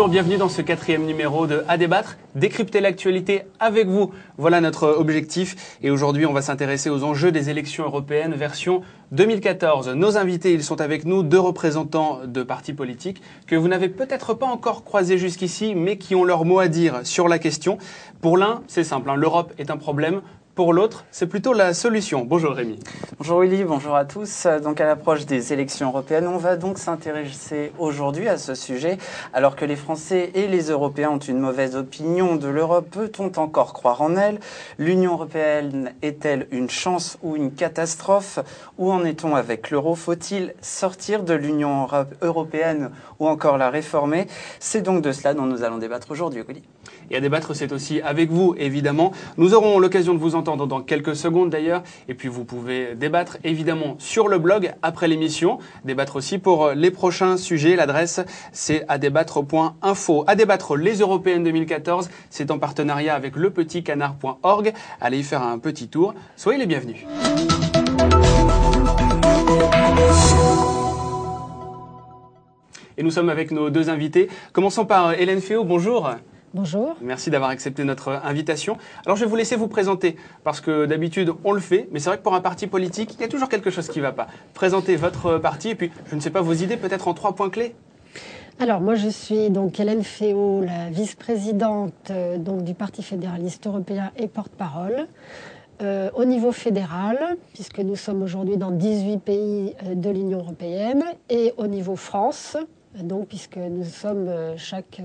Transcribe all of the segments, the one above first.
Bonjour, bienvenue dans ce quatrième numéro de À débattre, décrypter l'actualité avec vous. Voilà notre objectif. Et aujourd'hui, on va s'intéresser aux enjeux des élections européennes version 2014. Nos invités, ils sont avec nous, deux représentants de partis politiques que vous n'avez peut-être pas encore croisés jusqu'ici, mais qui ont leur mot à dire sur la question. Pour l'un, c'est simple, hein, l'Europe est un problème. Pour l'autre, c'est plutôt la solution. Bonjour Rémi. Bonjour Willy, bonjour à tous. Donc à l'approche des élections européennes, on va donc s'intéresser aujourd'hui à ce sujet. Alors que les Français et les Européens ont une mauvaise opinion de l'Europe, peut-on encore croire en elle? L'Union européenne est-elle une chance ou une catastrophe? Où en est-on avec l'euro? Faut-il sortir de l'Union européenne ou encore la réformer? C'est donc de cela dont nous allons débattre aujourd'hui, Willy. Et à débattre, c'est aussi avec vous, évidemment. Nous aurons l'occasion de vous entendre dans quelques secondes d'ailleurs. Et puis vous pouvez débattre évidemment sur le blog après l'émission. Débattre aussi pour les prochains sujets. L'adresse, c'est adébattre.info. À débattre les Européennes 2014, c'est en partenariat avec lepetitcanard.org. Allez y faire un petit tour. Soyez les bienvenus. Et nous sommes avec nos deux invités. Commençons par Hélène Féo. Bonjour. Bonjour. Merci d'avoir accepté notre invitation. Alors je vais vous laisser vous présenter, parce que d'habitude on le fait, mais c'est vrai que pour un parti politique, il y a toujours quelque chose qui ne va pas. Présentez votre parti et puis, je ne sais pas, vos idées peut-être en trois points clés alors moi je suis donc Hélène Féo, la vice-présidente euh, donc du Parti fédéraliste européen et porte-parole. Euh, au niveau fédéral, puisque nous sommes aujourd'hui dans 18 pays euh, de l'Union européenne, et au niveau France, donc puisque nous sommes chaque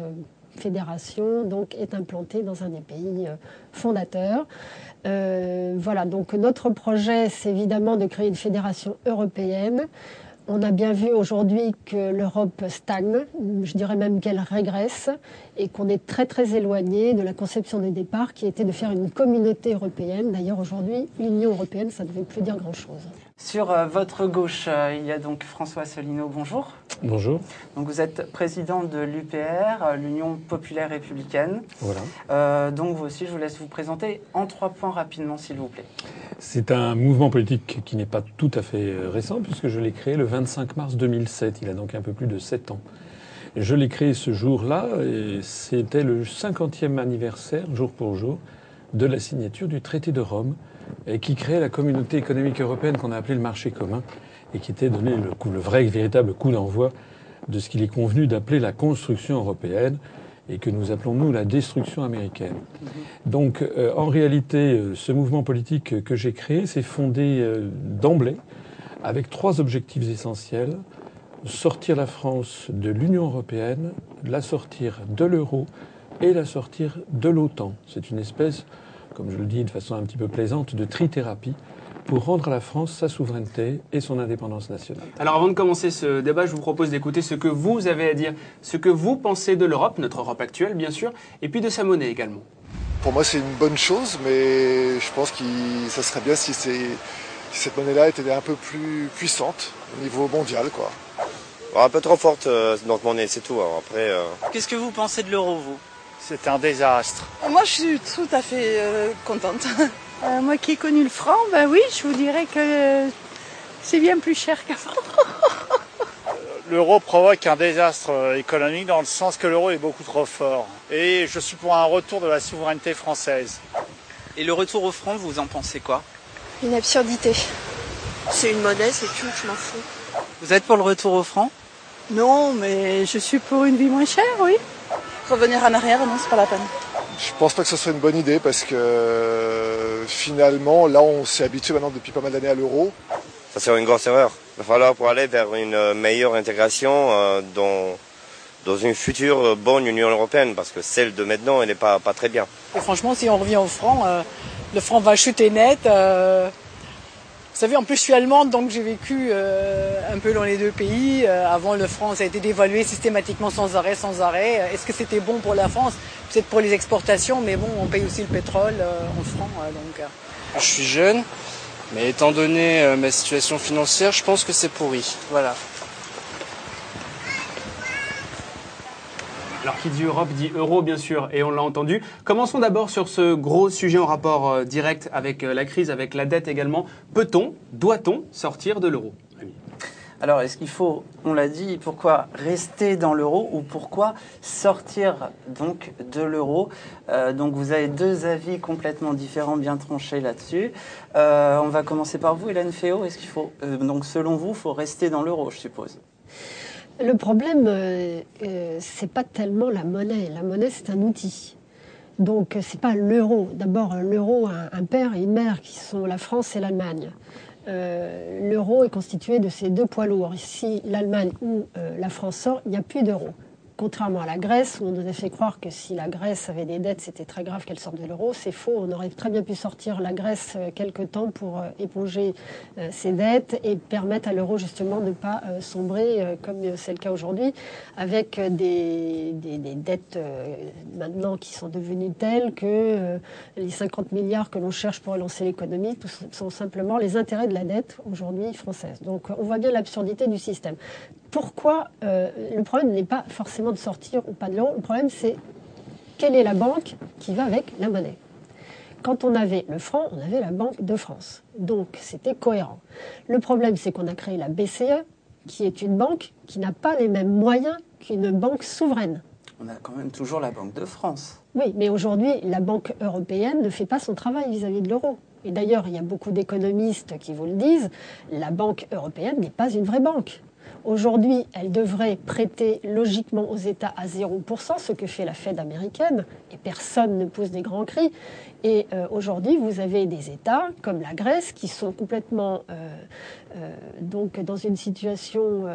fédération donc, est implantée dans un des pays euh, fondateurs. Euh, voilà, donc notre projet, c'est évidemment de créer une fédération européenne. On a bien vu aujourd'hui que l'Europe stagne, je dirais même qu'elle régresse, et qu'on est très très éloigné de la conception des départs qui était de faire une communauté européenne. D'ailleurs aujourd'hui, Union européenne, ça ne devait plus dire grand-chose. Sur euh, votre gauche, euh, il y a donc François Solino. Bonjour. Bonjour. Donc vous êtes président de l'UPR, euh, l'Union populaire républicaine. Voilà. donc vous aussi, je vous laisse vous présenter en trois points rapidement, s'il vous plaît. C'est un mouvement politique qui n'est pas tout à fait récent, puisque je l'ai créé le 25 mars 2007. Il a donc un peu plus de sept ans. Je l'ai créé ce jour-là, et c'était le 50e anniversaire, jour pour jour, de la signature du traité de Rome et qui créait la communauté économique européenne qu'on a appelée le marché commun et qui était donné le, coup, le vrai, véritable coup d'envoi de ce qu'il est convenu d'appeler la construction européenne et que nous appelons nous la destruction américaine. Donc euh, en réalité, euh, ce mouvement politique que j'ai créé s'est fondé euh, d'emblée avec trois objectifs essentiels sortir la France de l'Union européenne, la sortir de l'euro et la sortir de l'OTAN. C'est une espèce comme je le dis de façon un petit peu plaisante, de trithérapie pour rendre à la France sa souveraineté et son indépendance nationale. Alors avant de commencer ce débat, je vous propose d'écouter ce que vous avez à dire, ce que vous pensez de l'Europe, notre Europe actuelle bien sûr, et puis de sa monnaie également. Pour moi c'est une bonne chose, mais je pense que ça serait bien si, cette monnaie-là était un peu plus puissante au niveau mondial. Quoi. un peu trop forte euh, notre monnaie, c'est tout. Hein. Après, euh, Qu'est-ce que vous pensez de l'euro, vous? C'est un désastre. Moi, je suis tout à fait euh, contente. Euh, moi qui ai connu le franc, ben oui, je vous dirais que c'est bien plus cher qu'avant. L'euro provoque un désastre euh, économique dans le sens que l'euro est beaucoup trop fort. Et je suis pour un retour de la souveraineté française. Et le retour au franc, vous en pensez quoi? Une absurdité. C'est une monnaie, c'est tout, je m'en fous. Vous êtes pour le retour au franc? Non, mais je suis pour une vie moins chère, oui revenir en arrière, non, c'est pas la peine. Je pense pas que ce soit une bonne idée parce que finalement, là, on s'est habitué maintenant depuis pas mal d'années à l'euro. Ça serait une grosse erreur. Il va falloir pour aller vers une meilleure intégration euh, dans, dans une future bonne Union européenne parce que celle de maintenant, elle n'est pas, pas très bien. Et franchement, si on revient au franc, euh, le franc va chuter net. Euh, vous savez, en plus, je suis allemande, donc j'ai vécu euh, un peu dans les deux pays. Euh, avant, le franc, a été dévalué systématiquement sans arrêt, sans arrêt. Est-ce que c'était bon pour la France? Peut-être pour les exportations, mais bon, on paye aussi le pétrole euh, en franc. donc, Je suis jeune, mais étant donné ma situation financière, je pense que c'est pourri. Voilà. Alors qui dit Europe dit euro bien sûr, et on l'a entendu. Commençons d'abord sur ce gros sujet en rapport euh, direct avec euh, la crise, avec la dette également. Peut-on, doit-on sortir de l'euro Alors, est-ce qu'il faut, on l'a dit, pourquoi rester dans l'euro ou pourquoi sortir donc de l'euro? Euh, Donc, vous avez deux avis complètement différents, bien tranchés là-dessus. On va commencer par vous, Hélène Féo. Est-ce qu'il faut, donc, selon vous, faut rester dans l'euro, je suppose? Le problème, euh, euh, c'est pas tellement la monnaie. La monnaie, c'est un outil. Donc, c'est pas l'euro. D'abord, l'euro a un père et une mère qui sont la France et l'Allemagne. Euh, l'euro est constitué de ces deux poids lourds. Si l'Allemagne ou euh, la France sort, il n'y a plus d'euro. Contrairement à la Grèce, où on nous a fait croire que si la Grèce avait des dettes, c'était très grave qu'elle sorte de l'euro. C'est faux. On aurait très bien pu sortir la Grèce euh, quelque temps pour euh, éponger euh, ses dettes et permettre à l'euro justement de ne pas sombrer, comme c'est le cas aujourd'hui, avec des, dettes maintenant qui sont devenues telles que les 50 milliards que l'on cherche pour relancer l'économie sont simplement les intérêts de la dette aujourd'hui française. Donc on voit bien l'absurdité du système. Pourquoi Le problème n'est pas forcément de sortir ou pas de l'euro, le problème c'est quelle est la banque qui va avec la monnaie quand on avait le franc, on avait la Banque de France. Donc c'était cohérent. Le problème, c'est qu'on a créé la BCE, qui est une banque qui n'a pas les mêmes moyens qu'une banque souveraine. On a quand même toujours la Banque de France. Oui, mais aujourd'hui, la Banque européenne ne fait pas son travail vis-à-vis de l'euro. Et d'ailleurs, il y a beaucoup d'économistes qui vous le disent, la Banque européenne n'est pas une vraie banque. Aujourd'hui, elle devrait prêter logiquement aux États à 0%, ce que fait la Fed américaine, et personne ne pousse des grands cris. Et euh, aujourd'hui, vous avez des États comme la Grèce qui sont complètement euh, euh, donc dans une situation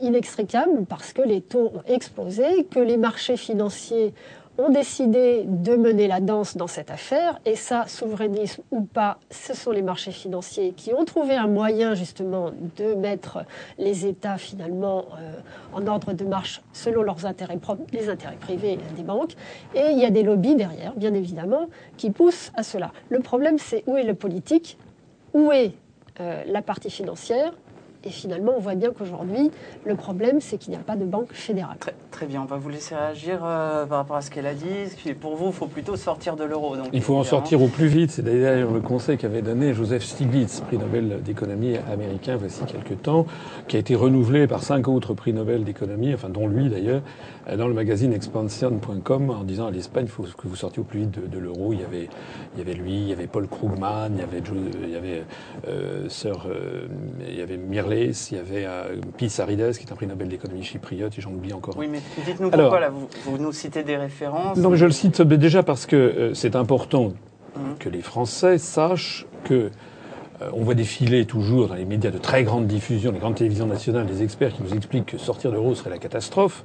inextricable parce que les taux ont explosé, que les marchés financiers ont décidé de mener la danse dans cette affaire. Et ça, souverainisme ou pas, ce sont les marchés financiers qui ont trouvé un moyen justement de mettre les États finalement euh, en ordre de marche selon leurs intérêts propres, les intérêts privés des banques. Et il y a des lobbies derrière, bien évidemment, qui poussent à cela. Le problème, c'est où est le politique, où est euh, la partie financière? Et finalement, on voit bien qu'aujourd'hui, le problème, c'est qu'il n'y a pas de banque fédérale. Très, très bien, on va vous laisser réagir euh, par rapport à ce qu'elle a dit. Pour vous, il faut plutôt sortir de l'euro. Il faut en sortir au plus vite. C'est d'ailleurs le conseil qu'avait donné Joseph Stiglitz, prix Nobel d'économie américain, voici quelques temps, qui a été renouvelé par cinq autres prix Nobel d'économie, enfin dont lui d'ailleurs, dans le magazine expansion.com, en disant à l'Espagne, il faut que vous sortiez au plus vite de, de l'euro. Il y avait, il y avait lui, il y avait Paul Krugman, il y avait, il y avait euh, Sir, euh, il y avait Mirles, il y avait euh, Pissarides, qui est un prix Nobel d'économie chypriote, et j'en oublie encore. Oui, mais dites-nous pourquoi là, vous, vous nous citez des références. Non, mais je le cite déjà parce que euh, c'est important Mhm. que les Français sachent que euh, on voit défiler toujours dans les médias de très grande diffusion, les grandes télévisions nationales, des experts qui nous expliquent que sortir de l'euro serait la catastrophe.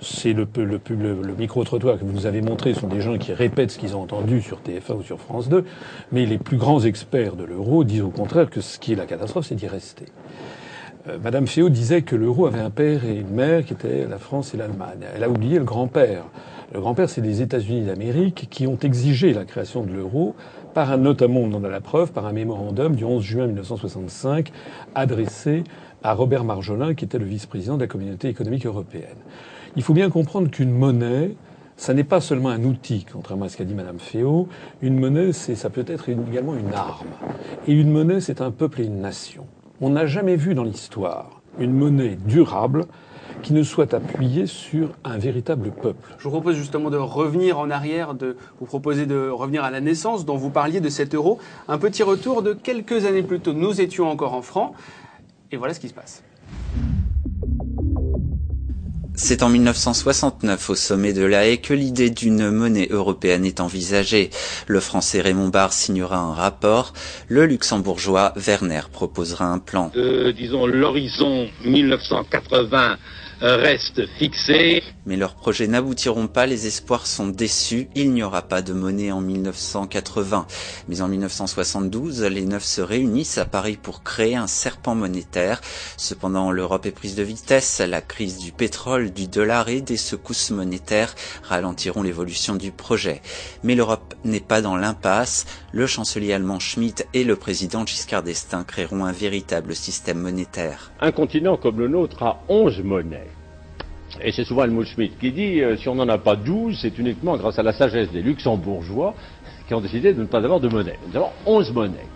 C'est le, le, le- micro-trottoir que vous nous avez montré sont des gens qui répètent ce qu'ils ont entendu sur TF1 ou sur France 2. Mais les plus grands experts de l'euro disent au contraire que ce qui est la catastrophe, c'est d'y rester. Euh, Madame Féot disait que l'euro avait un père et une mère qui étaient la France et l'Allemagne. Elle a oublié le grand-père. Le grand-père, c'est les États-Unis d'Amérique qui ont exigé la création de l'euro par un, notamment, on en a la preuve, par un mémorandum du 11 juin 1965 adressé à Robert Marjolin, qui était le vice-président de la communauté économique européenne. Il faut bien comprendre qu'une monnaie, ça n'est pas seulement un outil, contrairement à ce qu'a dit Madame Féot. Une monnaie, c'est, ça peut être également une arme. Et une monnaie, c'est un peuple et une nation. On n'a jamais vu dans l'histoire une monnaie durable qui ne soit appuyée sur un véritable peuple. Je vous propose justement de revenir en arrière, de vous proposer de revenir à la naissance dont vous parliez de cet euro. Un petit retour de quelques années plus tôt. Nous étions encore en francs. Et voilà ce qui se passe. C'est en 1969, au sommet de la Haye, que l'idée d'une monnaie européenne est envisagée. Le français Raymond Barre signera un rapport. Le luxembourgeois Werner proposera un plan. Euh, disons, l'horizon 1980 euh, reste fixé. Mais leurs projets n'aboutiront pas, les espoirs sont déçus, il n'y aura pas de monnaie en 1980. Mais en 1972, les neuf se réunissent à Paris pour créer un serpent monétaire. Cependant, l'Europe est prise de vitesse, la crise du pétrole, du dollar et des secousses monétaires ralentiront l'évolution du projet. Mais l'Europe n'est pas dans l'impasse, le chancelier allemand Schmitt et le président Giscard d'Estaing créeront un véritable système monétaire. Un continent comme le nôtre a 11 monnaies. Et c'est souvent Helmut Schmidt qui dit, euh, si on n'en a pas 12, c'est uniquement grâce à la sagesse des luxembourgeois qui ont décidé de ne pas avoir de monnaie. Nous avons 11 monnaies.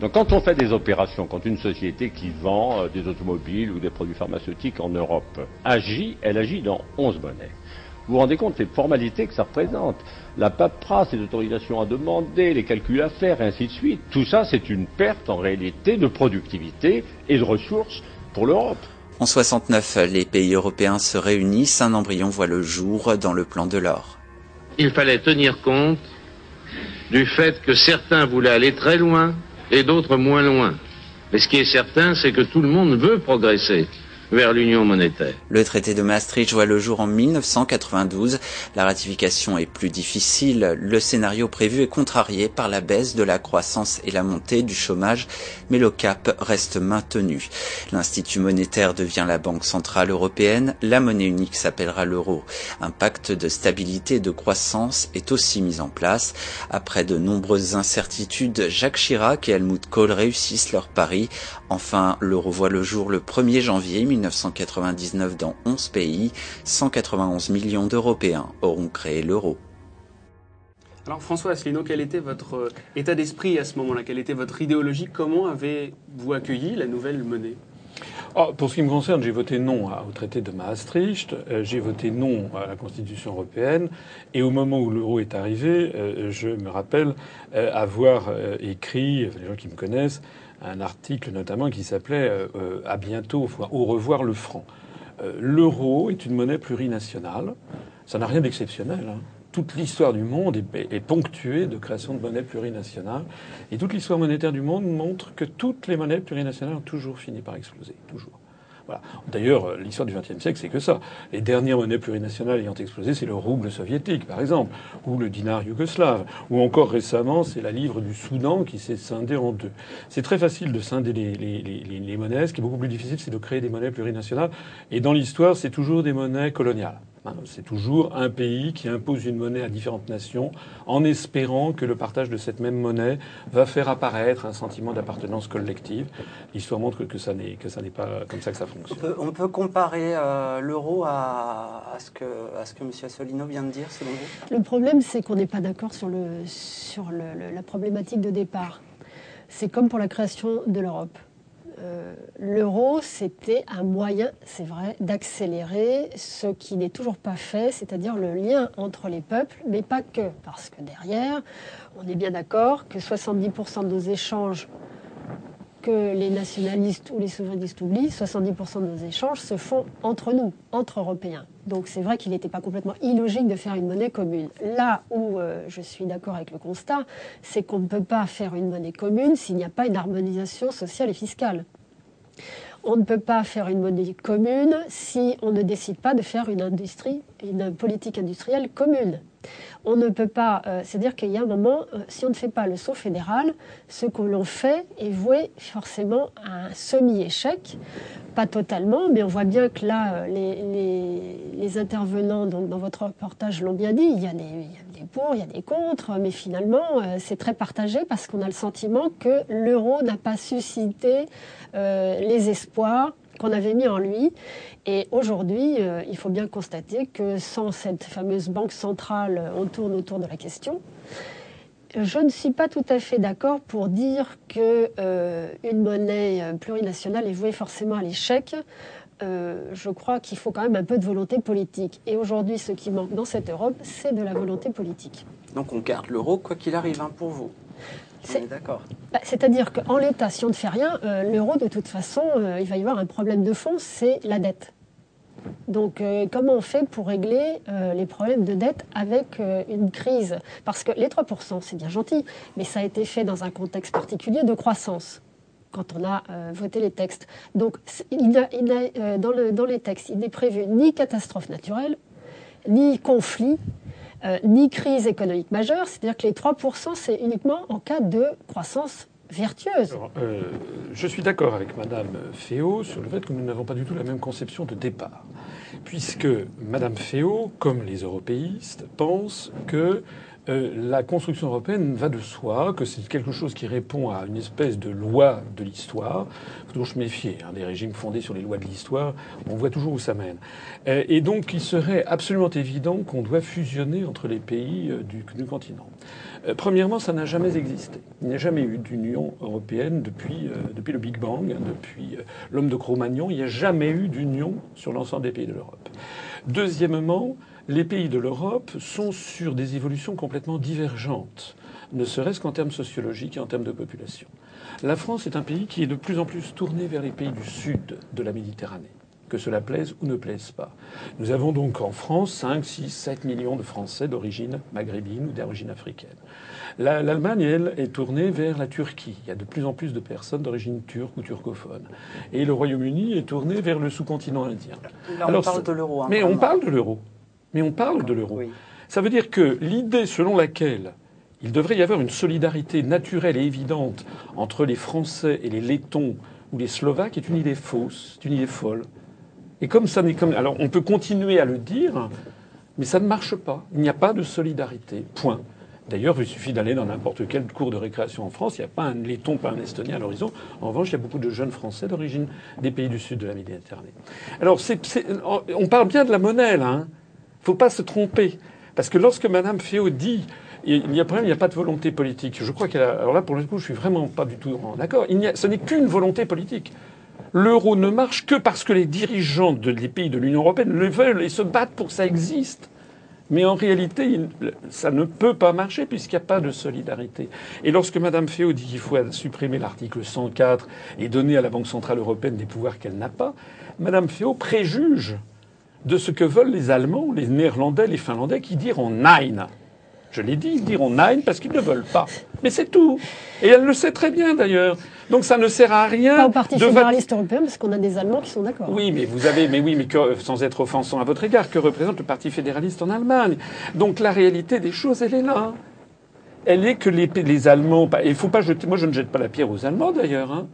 Donc quand on fait des opérations, quand une société qui vend euh, des automobiles ou des produits pharmaceutiques en Europe agit, elle agit dans 11 monnaies. Vous vous rendez compte des formalités que ça représente La paperasse, les autorisations à demander, les calculs à faire, et ainsi de suite. Tout ça, c'est une perte en réalité de productivité et de ressources pour l'Europe. En 69, les pays européens se réunissent, un embryon voit le jour dans le plan de l'or. Il fallait tenir compte du fait que certains voulaient aller très loin et d'autres moins loin. Mais ce qui est certain, c'est que tout le monde veut progresser Le traité de Maastricht voit le jour en 1992. La ratification est plus difficile. Le scénario prévu est contrarié par la baisse de la croissance et la montée du chômage, mais le cap reste maintenu. L'Institut monétaire devient la Banque centrale européenne. La monnaie unique s'appellera l'euro. Un pacte de stabilité et de croissance est aussi mis en place. Après de nombreuses incertitudes, Jacques Chirac et Helmut Kohl réussissent leur pari. Enfin, l'euro voit le jour le 1er janvier 1999 dans 11 pays, 191 millions d'Européens auront créé l'euro. Alors François Asselineau, quel était votre euh, état d'esprit à ce moment-là? Quelle était votre idéologie? Comment avez-vous accueilli la nouvelle monnaie? Oh, Pour ce qui me concerne, j'ai voté non au traité de Maastricht, euh, j'ai voté non à la Constitution européenne, et au moment où l'euro est arrivé, euh, je me rappelle avoir écrit, les gens qui me connaissent, un article notamment qui s'appelait euh, euh, À bientôt, au revoir le franc. Euh, l'euro est une monnaie plurinationale. Ça n'a rien d'exceptionnel. Hein. Toute l'histoire du monde est, ponctuée de création de monnaies plurinationales. Et toute l'histoire monétaire du monde montre que toutes les monnaies plurinationales ont toujours fini par exploser. Toujours. D'ailleurs, euh, l'histoire du XXe siècle, c'est que ça. Les dernières monnaies plurinationales ayant explosé, c'est le rouble soviétique, par exemple, ou le dinar yougoslave, ou encore récemment, c'est la livre du Soudan qui s'est scindée en deux. C'est très facile de scinder les, les, monnaies. Ce qui est beaucoup plus difficile, c'est de créer des monnaies plurinationales. Et dans l'histoire, c'est toujours des monnaies coloniales. C'est toujours un pays qui impose une monnaie à différentes nations en espérant que le partage de cette même monnaie va faire apparaître un sentiment d'appartenance collective. L'histoire montre que ça n'est que ça n'est pas comme ça que ça fonctionne. On peut, comparer euh, l'euro à, ce que à ce que M. Assolino vient de dire, selon vous? Le problème, c'est qu'on n'est pas d'accord sur le sur la problématique de départ. C'est comme pour la création de l'Europe. Euh, l'euro, c'était un moyen, c'est vrai, d'accélérer ce qui n'est toujours pas fait, c'est-à-dire le lien entre les peuples, mais pas que, parce que derrière, on est bien d'accord que 70% de nos échanges que les nationalistes ou les souverainistes oublient, 70% de nos échanges se font entre nous, entre Européens. Donc c'est vrai qu'il n'était pas complètement illogique de faire une monnaie commune. Là où euh, je suis d'accord avec le constat, c'est qu'on ne peut pas faire une monnaie commune s'il n'y a pas une harmonisation sociale et fiscale. On ne peut pas faire une monnaie commune si on ne décide pas de faire une industrie, une politique industrielle commune on ne peut pas. Euh, c'est-à-dire qu'il y a un moment, euh, si on ne fait pas le saut fédéral, ce que l'on fait est voué forcément à un semi-échec. Pas totalement, mais on voit bien que là, euh, les, intervenants dans votre reportage l'ont bien dit il y, a des, il y, a des, pour, il y a des contre, mais finalement, c'est très partagé parce qu'on a le sentiment que l'euro n'a pas suscité les espoirs qu'on avait mis en lui. Et aujourd'hui, euh, il faut bien constater que sans cette fameuse banque centrale, on tourne autour de la question. Je ne suis pas tout à fait d'accord pour dire que euh, une monnaie plurinationale est vouée forcément à l'échec. Euh, je crois qu'il faut quand même un peu de volonté politique. Et aujourd'hui, ce qui manque dans cette Europe, c'est de la volonté politique. Donc on garde l'euro quoi qu'il arrive hein, pour vous c'est d'accord. Bah, c'est-à-dire qu'en l'état, si on ne fait rien, euh, l'euro, de toute façon, euh, il va y avoir un problème de fond, c'est la dette. Donc, euh, comment on fait pour régler les problèmes de dette avec une crise? Parce que les 3%, c'est bien gentil, mais ça a été fait dans un contexte particulier de croissance quand on a voté les textes. Donc, il dans, le, dans les textes, il n'est prévu ni catastrophe naturelle, ni conflit, euh, ni crise économique majeure, c'est-à-dire que les 3%, c'est uniquement en cas de croissance vertueuse. Euh, je suis d'accord avec Madame Féo sur le fait que nous n'avons pas du tout la même conception de départ, puisque Madame Féo, comme les européistes, pense que euh, la construction européenne va de soi, que c'est quelque chose qui répond à une espèce de loi de l'histoire. Il faut toujours se méfier hein, des régimes fondés sur les lois de l'histoire. On voit toujours où ça mène. Euh, et donc, il serait absolument évident qu'on doit fusionner entre les pays euh, du, continent. premièrement, ça n'a jamais existé. Il n'y a jamais eu d'Union européenne depuis, depuis le Big Bang, depuis l'homme de Cro-Magnon. Il n'y a jamais eu d'union sur l'ensemble des pays de l'Europe. Deuxièmement, les pays de l'Europe sont sur des évolutions complètement divergentes, ne serait-ce qu'en termes sociologiques et en termes de population. La France est un pays qui est de plus en plus tourné vers les pays du sud de la Méditerranée, que cela plaise ou ne plaise pas. Nous avons donc en France 5, 6, 7 millions de Français d'origine maghrébine ou d'origine africaine. L'Allemagne, elle, est tournée vers la Turquie. Il y a de plus en plus de personnes d'origine turque ou turcophone. Et le Royaume-Uni est tourné vers le sous-continent indien. Là, on parle de l'euro. Hein, mais on parle de l'euro. Mais on parle de l'euro. Ça veut dire que l'idée selon laquelle il devrait y avoir une solidarité naturelle et évidente entre les Français et les Lettons ou les Slovaques est une idée fausse, c'est une idée folle. Et comme ça n'est comme. Alors on peut continuer à le dire, mais ça ne marche pas. Il n'y a pas de solidarité. Point. D'ailleurs, il suffit d'aller dans n'importe quel cours de récréation en France. Il n'y a pas un letton, pas un estonien à l'horizon. En revanche, il y a beaucoup de jeunes Français d'origine des pays du sud de la Méditerranée. Alors, on parle bien de la monnaie, là. Hein faut pas se tromper. Parce que lorsque Mme Féo dit il y a problème, il n'y a pas de volonté politique. Je crois qu'elle a. Alors là, pour le coup, je suis vraiment pas du tout d'accord. Ce n'est qu'une volonté politique. L'euro ne marche que parce que les dirigeants des pays de l'Union européenne le veulent et se battent pour que ça existe. Mais en réalité, ça ne peut pas marcher puisqu'il n'y a pas de solidarité. Et lorsque Mme Féo dit qu'il faut supprimer l'article 104 et donner à la Banque centrale européenne des pouvoirs qu'elle n'a pas, Mme Féo préjuge de ce que veulent les Allemands, les Néerlandais, les Finlandais qui diront Nein. Je l'ai dit, ils diront Nein parce qu'ils ne veulent pas. Mais c'est tout. Et elle le sait très bien d'ailleurs. Donc ça ne sert à rien. Pas au Parti fédéraliste européen, parce qu'on a des Allemands qui sont d'accord. Oui, mais vous avez, mais oui, mais sans être offensant à votre égard, que représente le Parti fédéraliste en Allemagne? Donc la réalité des choses, elle est là. Elle est que les, les Allemands, il faut pas jeter. Moi, je ne jette pas la pierre aux Allemands d'ailleurs. Hein.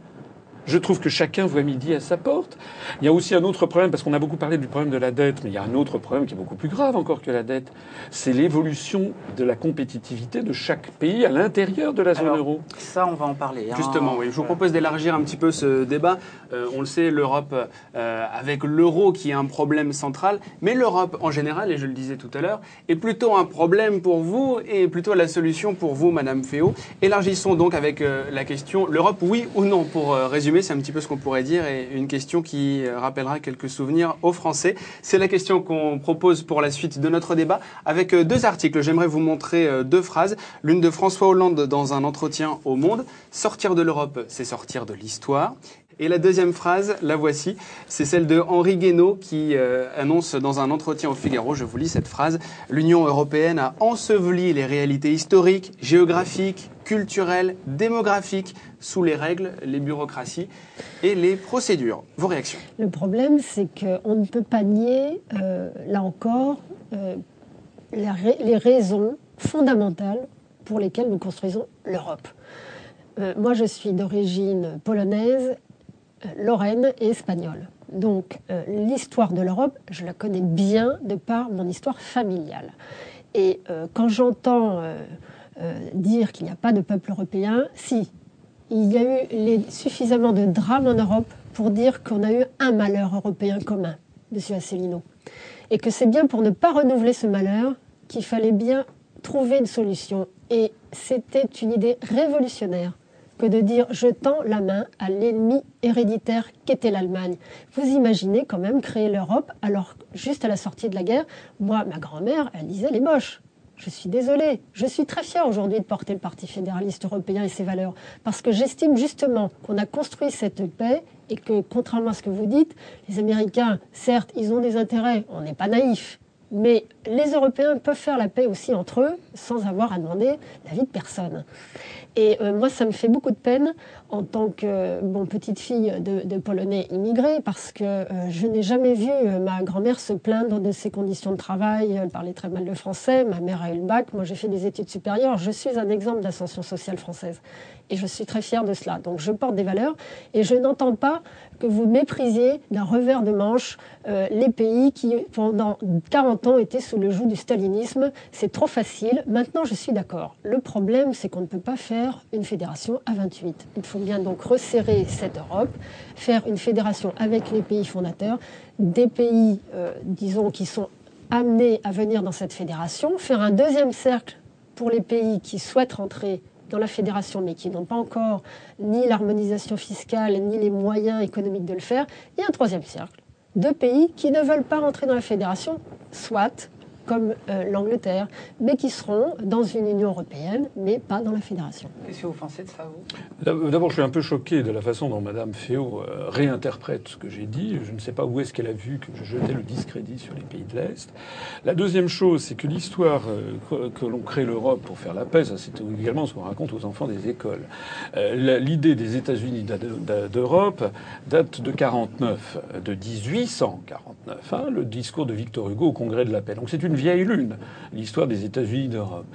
Je trouve que chacun voit midi à sa porte. Il y a aussi un autre problème, parce qu'on a beaucoup parlé du problème de la dette, mais il y a un autre problème qui est beaucoup plus grave encore que la dette. C'est l'évolution de la compétitivité de chaque pays à l'intérieur de la zone euro. Ça, on va en parler. Hein. Justement, oui. Je vous propose d'élargir un petit peu ce débat. Euh, on le sait, l'Europe, euh, avec l'euro qui est un problème central, mais l'Europe en général, et je le disais tout à l'heure, est plutôt un problème pour vous et plutôt la solution pour vous, Madame Féo. Élargissons donc avec euh, la question l'Europe, oui ou non, pour résumer c'est un petit peu ce qu'on pourrait dire et une question qui euh, rappellera quelques souvenirs aux Français. C'est la question qu'on propose pour la suite de notre débat avec euh, deux articles. J'aimerais vous montrer euh, deux phrases. L'une de François Hollande dans un entretien au Monde. Sortir de l'Europe, c'est sortir de l'histoire. Et la deuxième phrase, la voici, c'est celle de Henri Guénaud qui annonce dans un entretien au Figaro, je vous lis cette phrase, L'Union européenne a enseveli les réalités historiques, géographiques, culturelles, démographiques, sous les règles, les bureaucraties et les procédures. Vos réactions? Le problème, c'est qu'on ne peut pas nier, euh, là encore, euh, les raisons fondamentales pour lesquelles nous construisons l'Europe. Euh, moi, je suis d'origine polonaise, lorraine et espagnole. Donc, l'histoire de l'Europe, je la connais bien de par mon histoire familiale. Et quand j'entends dire qu'il n'y a pas de peuple européen, si, il y a eu suffisamment de drames en Europe pour dire qu'on a eu un malheur européen commun, Monsieur Asselineau. Et que c'est bien pour ne pas renouveler ce malheur qu'il fallait bien trouver une solution. Et c'était une idée révolutionnaire que de dire je tends la main à l'ennemi héréditaire qu'était l'Allemagne. Vous imaginez quand même créer l'Europe alors juste à la sortie de la guerre, moi ma grand-mère elle disait les moches. Je suis désolée. Je suis très fière aujourd'hui de porter le Parti fédéraliste européen et ses valeurs. Parce que j'estime justement qu'on a construit cette paix et que, contrairement à ce que vous dites, les Américains, certes, ils ont des intérêts. On n'est pas naïfs. Mais les Européens peuvent faire la paix aussi entre eux sans avoir à demander l'avis de personne. Et euh, moi, ça me fait beaucoup de peine en tant que petite fille de, Polonais immigrés, parce que euh, je n'ai jamais vu euh, ma grand-mère se plaindre de ses conditions de travail. Elle parlait très mal le français. Ma mère a eu le bac. Moi, j'ai fait des études supérieures. Je suis un exemple d'ascension sociale française. Et je suis très fière de cela. Donc, je porte des valeurs et je n'entends pas que vous méprisiez d'un revers de manche euh, les pays qui, pendant 40 ans, étaient sous le joug du stalinisme. C'est trop facile. Maintenant, je suis d'accord. Le problème, c'est qu'on ne peut pas faire une fédération à 28. Il bien donc resserrer cette Europe, faire une fédération avec les pays fondateurs, des pays, euh, disons, qui sont amenés à venir dans cette fédération, faire un deuxième cercle pour les pays qui souhaitent rentrer dans la fédération, mais qui n'ont pas encore ni l'harmonisation fiscale, ni les moyens économiques de le faire, et un troisième cercle de pays qui ne veulent pas rentrer dans la fédération, soit comme euh, l'Angleterre, mais qui seront dans une Union européenne, mais pas dans la fédération. Qu'est-ce que vous pensez de ça, vous? D'abord, je suis un peu choqué de la façon dont Mme Féot euh, réinterprète ce que j'ai dit. Je ne sais pas où est-ce qu'elle a vu que je jetais le discrédit sur les pays de l'Est. La deuxième chose, c'est que l'histoire euh, que, l'on crée l'Europe pour faire la paix, ça c'est également ce qu'on raconte aux enfants des écoles. L'idée des États-Unis d'Europe date de 49, de 1849, hein, le discours de Victor Hugo au Congrès de la paix. Donc c'est une vieille lune, l'histoire des États-Unis d'Europe.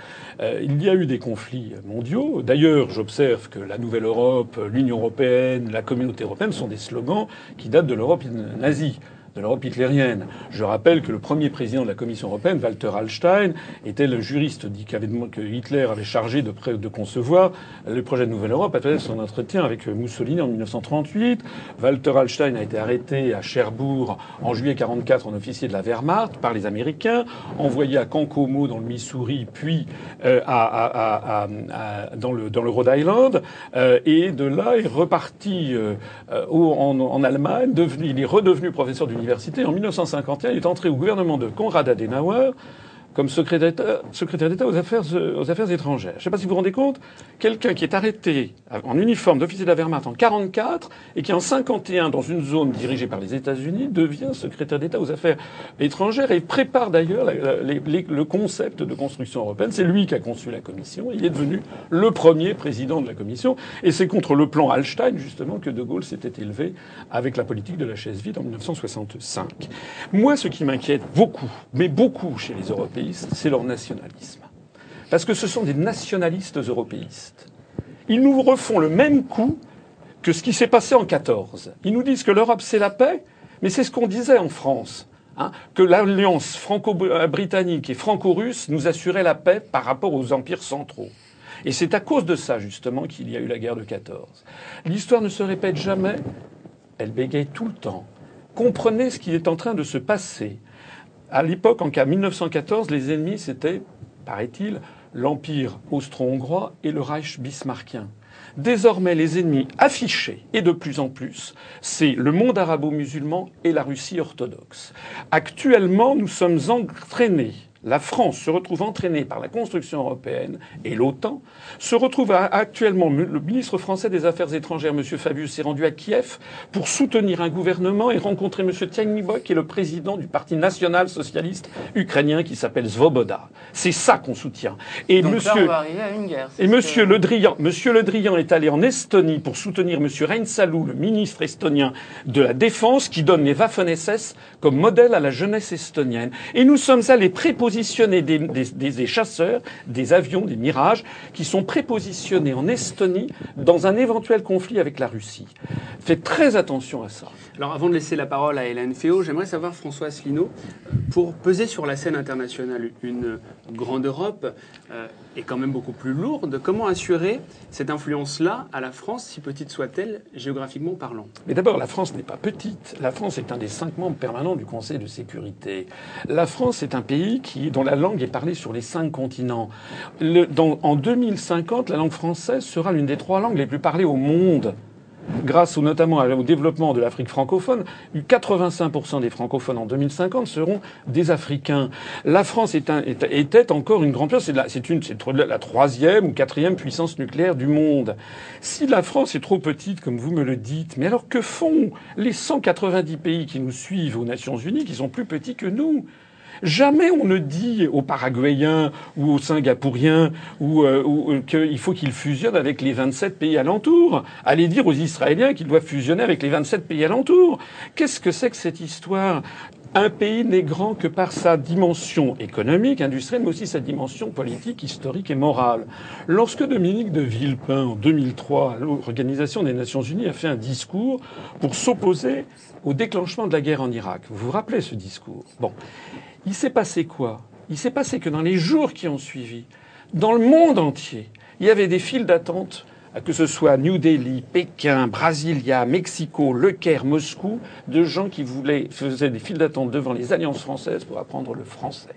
Euh, il y a eu des conflits mondiaux. D'ailleurs, j'observe que la Nouvelle Europe, l'Union européenne, la Communauté européenne sont des slogans qui datent de l'Europe nazie de l'Europe hitlérienne. Je rappelle que le premier président de la Commission européenne, Walter Hallstein, était le juriste dit que Hitler avait chargé de, concevoir le projet de Nouvelle Europe après son entretien avec Mussolini en 1938. Walter Hallstein a été arrêté à Cherbourg en juillet 44 en officier de la Wehrmacht par les Américains, envoyé à Kankomo dans le Missouri, puis euh, à, à, dans, le, Rhode Island, euh, et de là est reparti euh, en, en, Allemagne. Devenu, il est redevenu professeur du en 1951, il est entré au gouvernement de Konrad Adenauer comme secrétaire d'État aux affaires, aux affaires étrangères. Je ne sais pas si vous vous rendez compte, quelqu'un qui est arrêté en uniforme d'officier de la Wehrmacht en 44 et qui en 51 dans une zone dirigée par les États-Unis devient secrétaire d'État aux affaires étrangères et prépare d'ailleurs le concept de construction européenne. C'est lui qui a conçu la commission. Il est devenu le premier président de la commission et c'est contre le plan Hallstein justement que De Gaulle s'était élevé avec la politique de la chaise vide en 1965. Moi, ce qui m'inquiète beaucoup, mais beaucoup chez les Européens, c'est leur nationalisme. Parce que ce sont des nationalistes européistes. Ils nous refont le même coup que ce qui s'est passé en 14. Ils nous disent que l'Europe, c'est la paix, mais c'est ce qu'on disait en France. Hein, que l'alliance franco-britannique et franco-russe nous assurait la paix par rapport aux empires centraux. Et c'est à cause de ça, justement, qu'il y a eu la guerre de 14. L'histoire ne se répète jamais, elle bégaye tout le temps. Comprenez ce qui est en train de se passer. À l'époque, en cas 1914, les ennemis, c'était, paraît-il, l'Empire austro-hongrois et le Reich bismarckien. Désormais, les ennemis affichés, et de plus en plus, c'est le monde arabo-musulman et la Russie orthodoxe. Actuellement, nous sommes entraînés la France se retrouve entraînée par la construction européenne et l'OTAN, se retrouve actuellement, le ministre français des Affaires étrangères, M. Fabius, s'est rendu à Kiev pour soutenir un gouvernement et rencontrer M. Tianibok, qui est le président du Parti national socialiste ukrainien qui s'appelle Svoboda. C'est ça qu'on soutient. Et Donc monsieur, là, on va à une guerre, et monsieur Le Drian, monsieur Le Drian est allé en Estonie pour soutenir M. Reinsalu, le ministre estonien de la Défense, qui donne les Waffen-SS comme modèle à la jeunesse estonienne. Et nous sommes allés préposer positionner des, chasseurs, des avions, des mirages, qui sont prépositionnés en Estonie dans un éventuel conflit avec la Russie. Faites très attention à ça. Alors avant de laisser la parole à Hélène Féo, j'aimerais savoir, François Asselineau, pour peser sur la scène internationale, une grande Europe euh, est quand même beaucoup plus lourde. Comment assurer cette influence-là à la France, si petite soit-elle, géographiquement parlant? Mais d'abord, la France n'est pas petite. La France est un des cinq membres permanents du Conseil de sécurité. La France est un pays qui, dont la langue est parlée sur les cinq continents. en 2050, la langue française sera l'une des trois langues les plus parlées au monde grâce notamment au développement de l'Afrique francophone, 85% des francophones en 2050 seront des Africains. La France était encore une grande puissance, c'est une, la troisième ou quatrième puissance nucléaire du monde. Si la France est trop petite, comme vous me le dites, mais alors que font les 190 pays qui nous suivent aux Nations Unies, qui sont plus petits que nous? Jamais on ne dit aux Paraguayens ou aux Singapouriens ou, euh, euh, qu'il faut qu'ils fusionnent avec les 27 pays alentours. Allez dire aux Israéliens qu'ils doivent fusionner avec les 27 pays alentours. Qu'est-ce que c'est que cette histoire? Un pays n'est grand que par sa dimension économique, industrielle, mais aussi sa dimension politique, historique et morale. Lorsque Dominique de Villepin, en 2003, à l'Organisation des Nations Unies, a fait un discours pour s'opposer au déclenchement de la guerre en Irak, vous vous rappelez ce discours? Bon, il s'est passé quoi? Il s'est passé que dans les jours qui ont suivi, dans le monde entier, il y avait des files d'attente que ce soit New Delhi, Pékin, Brasilia, Mexico, Le Caire, Moscou, de gens qui voulaient, faisaient des files d'attente devant les alliances françaises pour apprendre le français.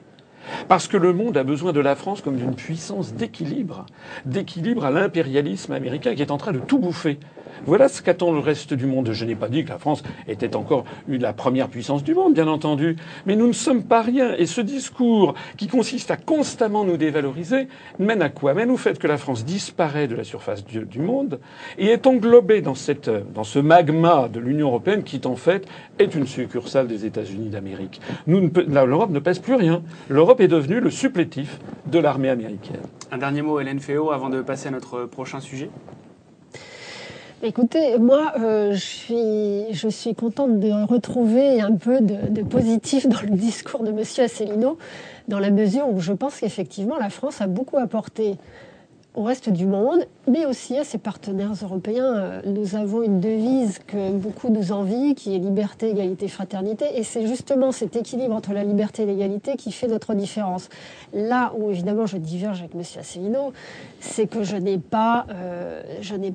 Parce que le monde a besoin de la France comme d'une puissance d'équilibre, d'équilibre à l'impérialisme américain qui est en train de tout bouffer. Voilà ce qu'attend le reste du monde. Je n'ai pas dit que la France était encore la première puissance du monde, bien entendu, mais nous ne sommes pas rien. Et ce discours qui consiste à constamment nous dévaloriser mène à quoi? Mène au fait que la France disparaît de la surface du, monde et est englobée dans, cette, dans ce magma de l'Union européenne qui, en fait, est une succursale des États-Unis d'Amérique. L'Europe ne pèse plus rien. L'Europe est devenue le supplétif de l'armée américaine. Un dernier mot, Hélène Féo, avant de passer à notre prochain sujet. Écoutez, moi, euh, je, suis, contente de retrouver un peu de, de, positif dans le discours de M. Asselineau, dans la mesure où je pense qu'effectivement, la France a beaucoup apporté au reste du monde, mais aussi à ses partenaires européens. Nous avons une devise que beaucoup nous envient, qui est liberté, égalité, fraternité, et c'est justement cet équilibre entre la liberté et l'égalité qui fait notre différence. Là où évidemment je diverge avec M. Asselineau, c'est que je n'ai pas, euh,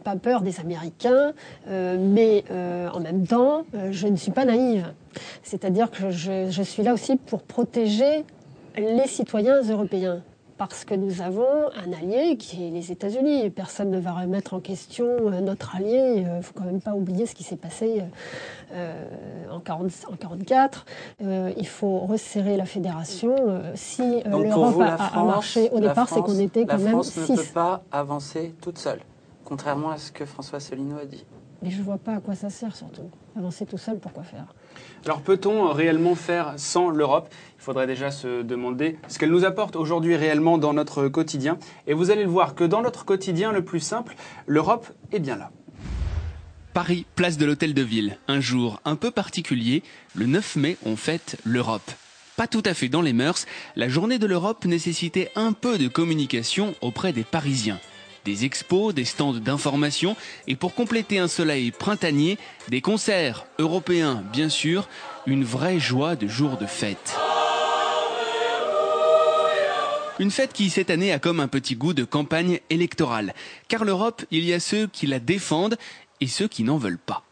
pas peur des Américains, euh, mais euh, en même temps, euh, je ne suis pas naïve. C'est-à-dire que je suis là aussi pour protéger les citoyens européens parce que nous avons un allié qui est les États-Unis. Personne ne va remettre en question euh, notre allié. Il ne faut quand même pas oublier ce qui s'est passé euh, en 1944. Euh, il faut resserrer la fédération. Euh, si l'Europe a, a, marché au départ, c'est qu'on était quand la même France six. ne peut pas avancer toute seule, contrairement à ce que François Asselineau a dit. Mais je ne vois pas à quoi ça sert surtout. Avancer tout seul, pourquoi faire? Alors peut-on réellement faire sans l'Europe? Il faudrait déjà se demander ce qu'elle nous apporte aujourd'hui réellement dans notre quotidien. Et vous allez le voir que dans notre quotidien le plus simple, l'Europe est bien là. Paris, place de l'Hôtel de Ville. Un jour un peu particulier, le 9 mai, on fête l'Europe. Pas tout à fait dans les mœurs, la journée de l'Europe nécessitait un peu de communication auprès des Parisiens des expos, des stands d'information et pour compléter un soleil printanier, des concerts européens bien sûr, une vraie joie de jour de fête. Une fête qui cette année a comme un petit goût de campagne électorale, car l'Europe, il y a ceux qui la défendent et ceux qui n'en veulent pas.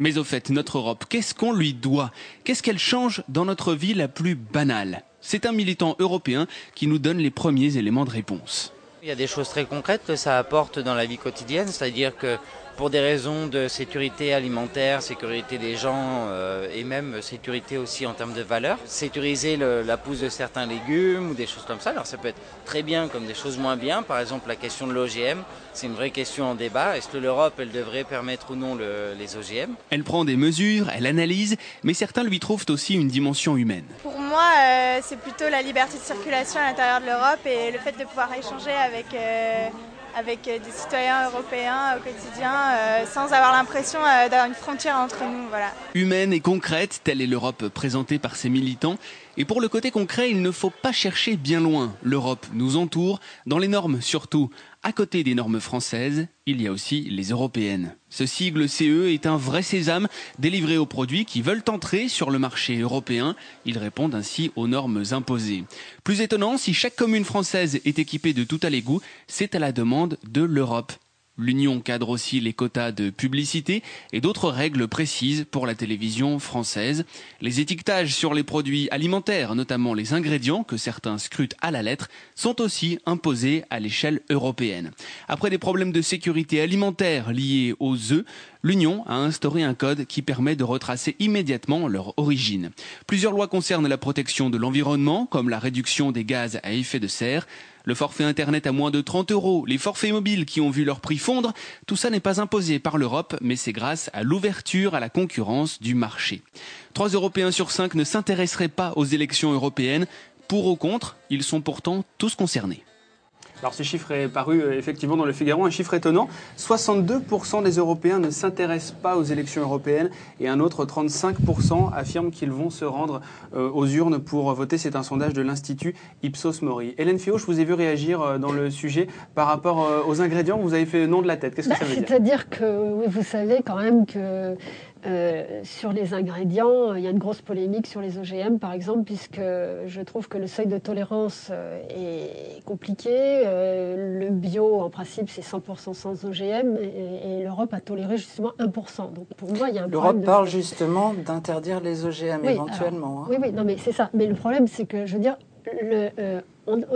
Mais au fait, notre Europe, qu'est-ce qu'on lui doit? Qu'est-ce qu'elle change dans notre vie la plus banale? C'est un militant européen qui nous donne les premiers éléments de réponse. Il y a des choses très concrètes que ça apporte dans la vie quotidienne, c'est-à-dire que pour des raisons de sécurité alimentaire, sécurité des gens euh, et même sécurité aussi en termes de valeur, sécuriser le, la pousse de certains légumes ou des choses comme ça. Alors ça peut être très bien comme des choses moins bien. Par exemple, la question de l'OGM, c'est une vraie question en débat. Est-ce que l'Europe, elle devrait permettre ou non le, les OGM Elle prend des mesures, elle analyse, mais certains lui trouvent aussi une dimension humaine. Pour moi, euh, c'est plutôt la liberté de circulation à l'intérieur de l'Europe et le fait de pouvoir échanger avec euh, avec des citoyens européens au quotidien euh, sans avoir l'impression euh, d'avoir une frontière entre nous. Voilà. Humaine et concrète, telle est l'Europe présentée par ses militants. Et pour le côté concret, il ne faut pas chercher bien loin. L'Europe nous entoure, dans les normes surtout. À côté des normes françaises, il y a aussi les européennes. Ce sigle CE est un vrai sésame délivré aux produits qui veulent entrer sur le marché européen. Ils répondent ainsi aux normes imposées. Plus étonnant, si chaque commune française est équipée de tout à l'égout, c'est à la demande de l'Europe. L'Union cadre aussi les quotas de publicité et d'autres règles précises pour la télévision française. Les étiquetages sur les produits alimentaires, notamment les ingrédients que certains scrutent à la lettre, sont aussi imposés à l'échelle européenne. Après des problèmes de sécurité alimentaire liés aux œufs, l'Union a instauré un code qui permet de retracer immédiatement leur origine. Plusieurs lois concernent la protection de l'environnement, comme la réduction des gaz à effet de serre, le forfait Internet à moins de 30 euros, les forfaits mobiles qui ont vu leur prix fondre, tout ça n'est pas imposé par l'Europe, mais c'est grâce à l'ouverture à la concurrence du marché. Trois Européens sur cinq ne s'intéresseraient pas aux élections européennes. Pour ou contre, ils sont pourtant tous concernés. Alors ce chiffre est paru euh, effectivement dans le Figaro, un chiffre étonnant. 62% des Européens ne s'intéressent pas aux élections européennes et un autre 35% affirment qu'ils vont se rendre euh, aux urnes pour voter. C'est un sondage de l'Institut Ipsos Mori. Hélène Fio, je vous ai vu réagir euh, dans le sujet par rapport aux ingrédients. Vous avez fait nom de la tête. Qu'est-ce que bah, ça veut dire? C'est-à-dire que oui, vous savez quand même que euh, sur les ingrédients, il y a une grosse polémique sur les OGM, par exemple, puisque je trouve que le seuil de tolérance euh, est compliqué. Euh, le bio, en principe, c'est 100% sans OGM, et, l'Europe a toléré justement 1%. Donc pour moi, il y a un L'Europe parle justement d'interdire les OGM éventuellement. Hein. Oui, oui, non, mais c'est ça. Mais le problème, c'est que, je veux dire, le,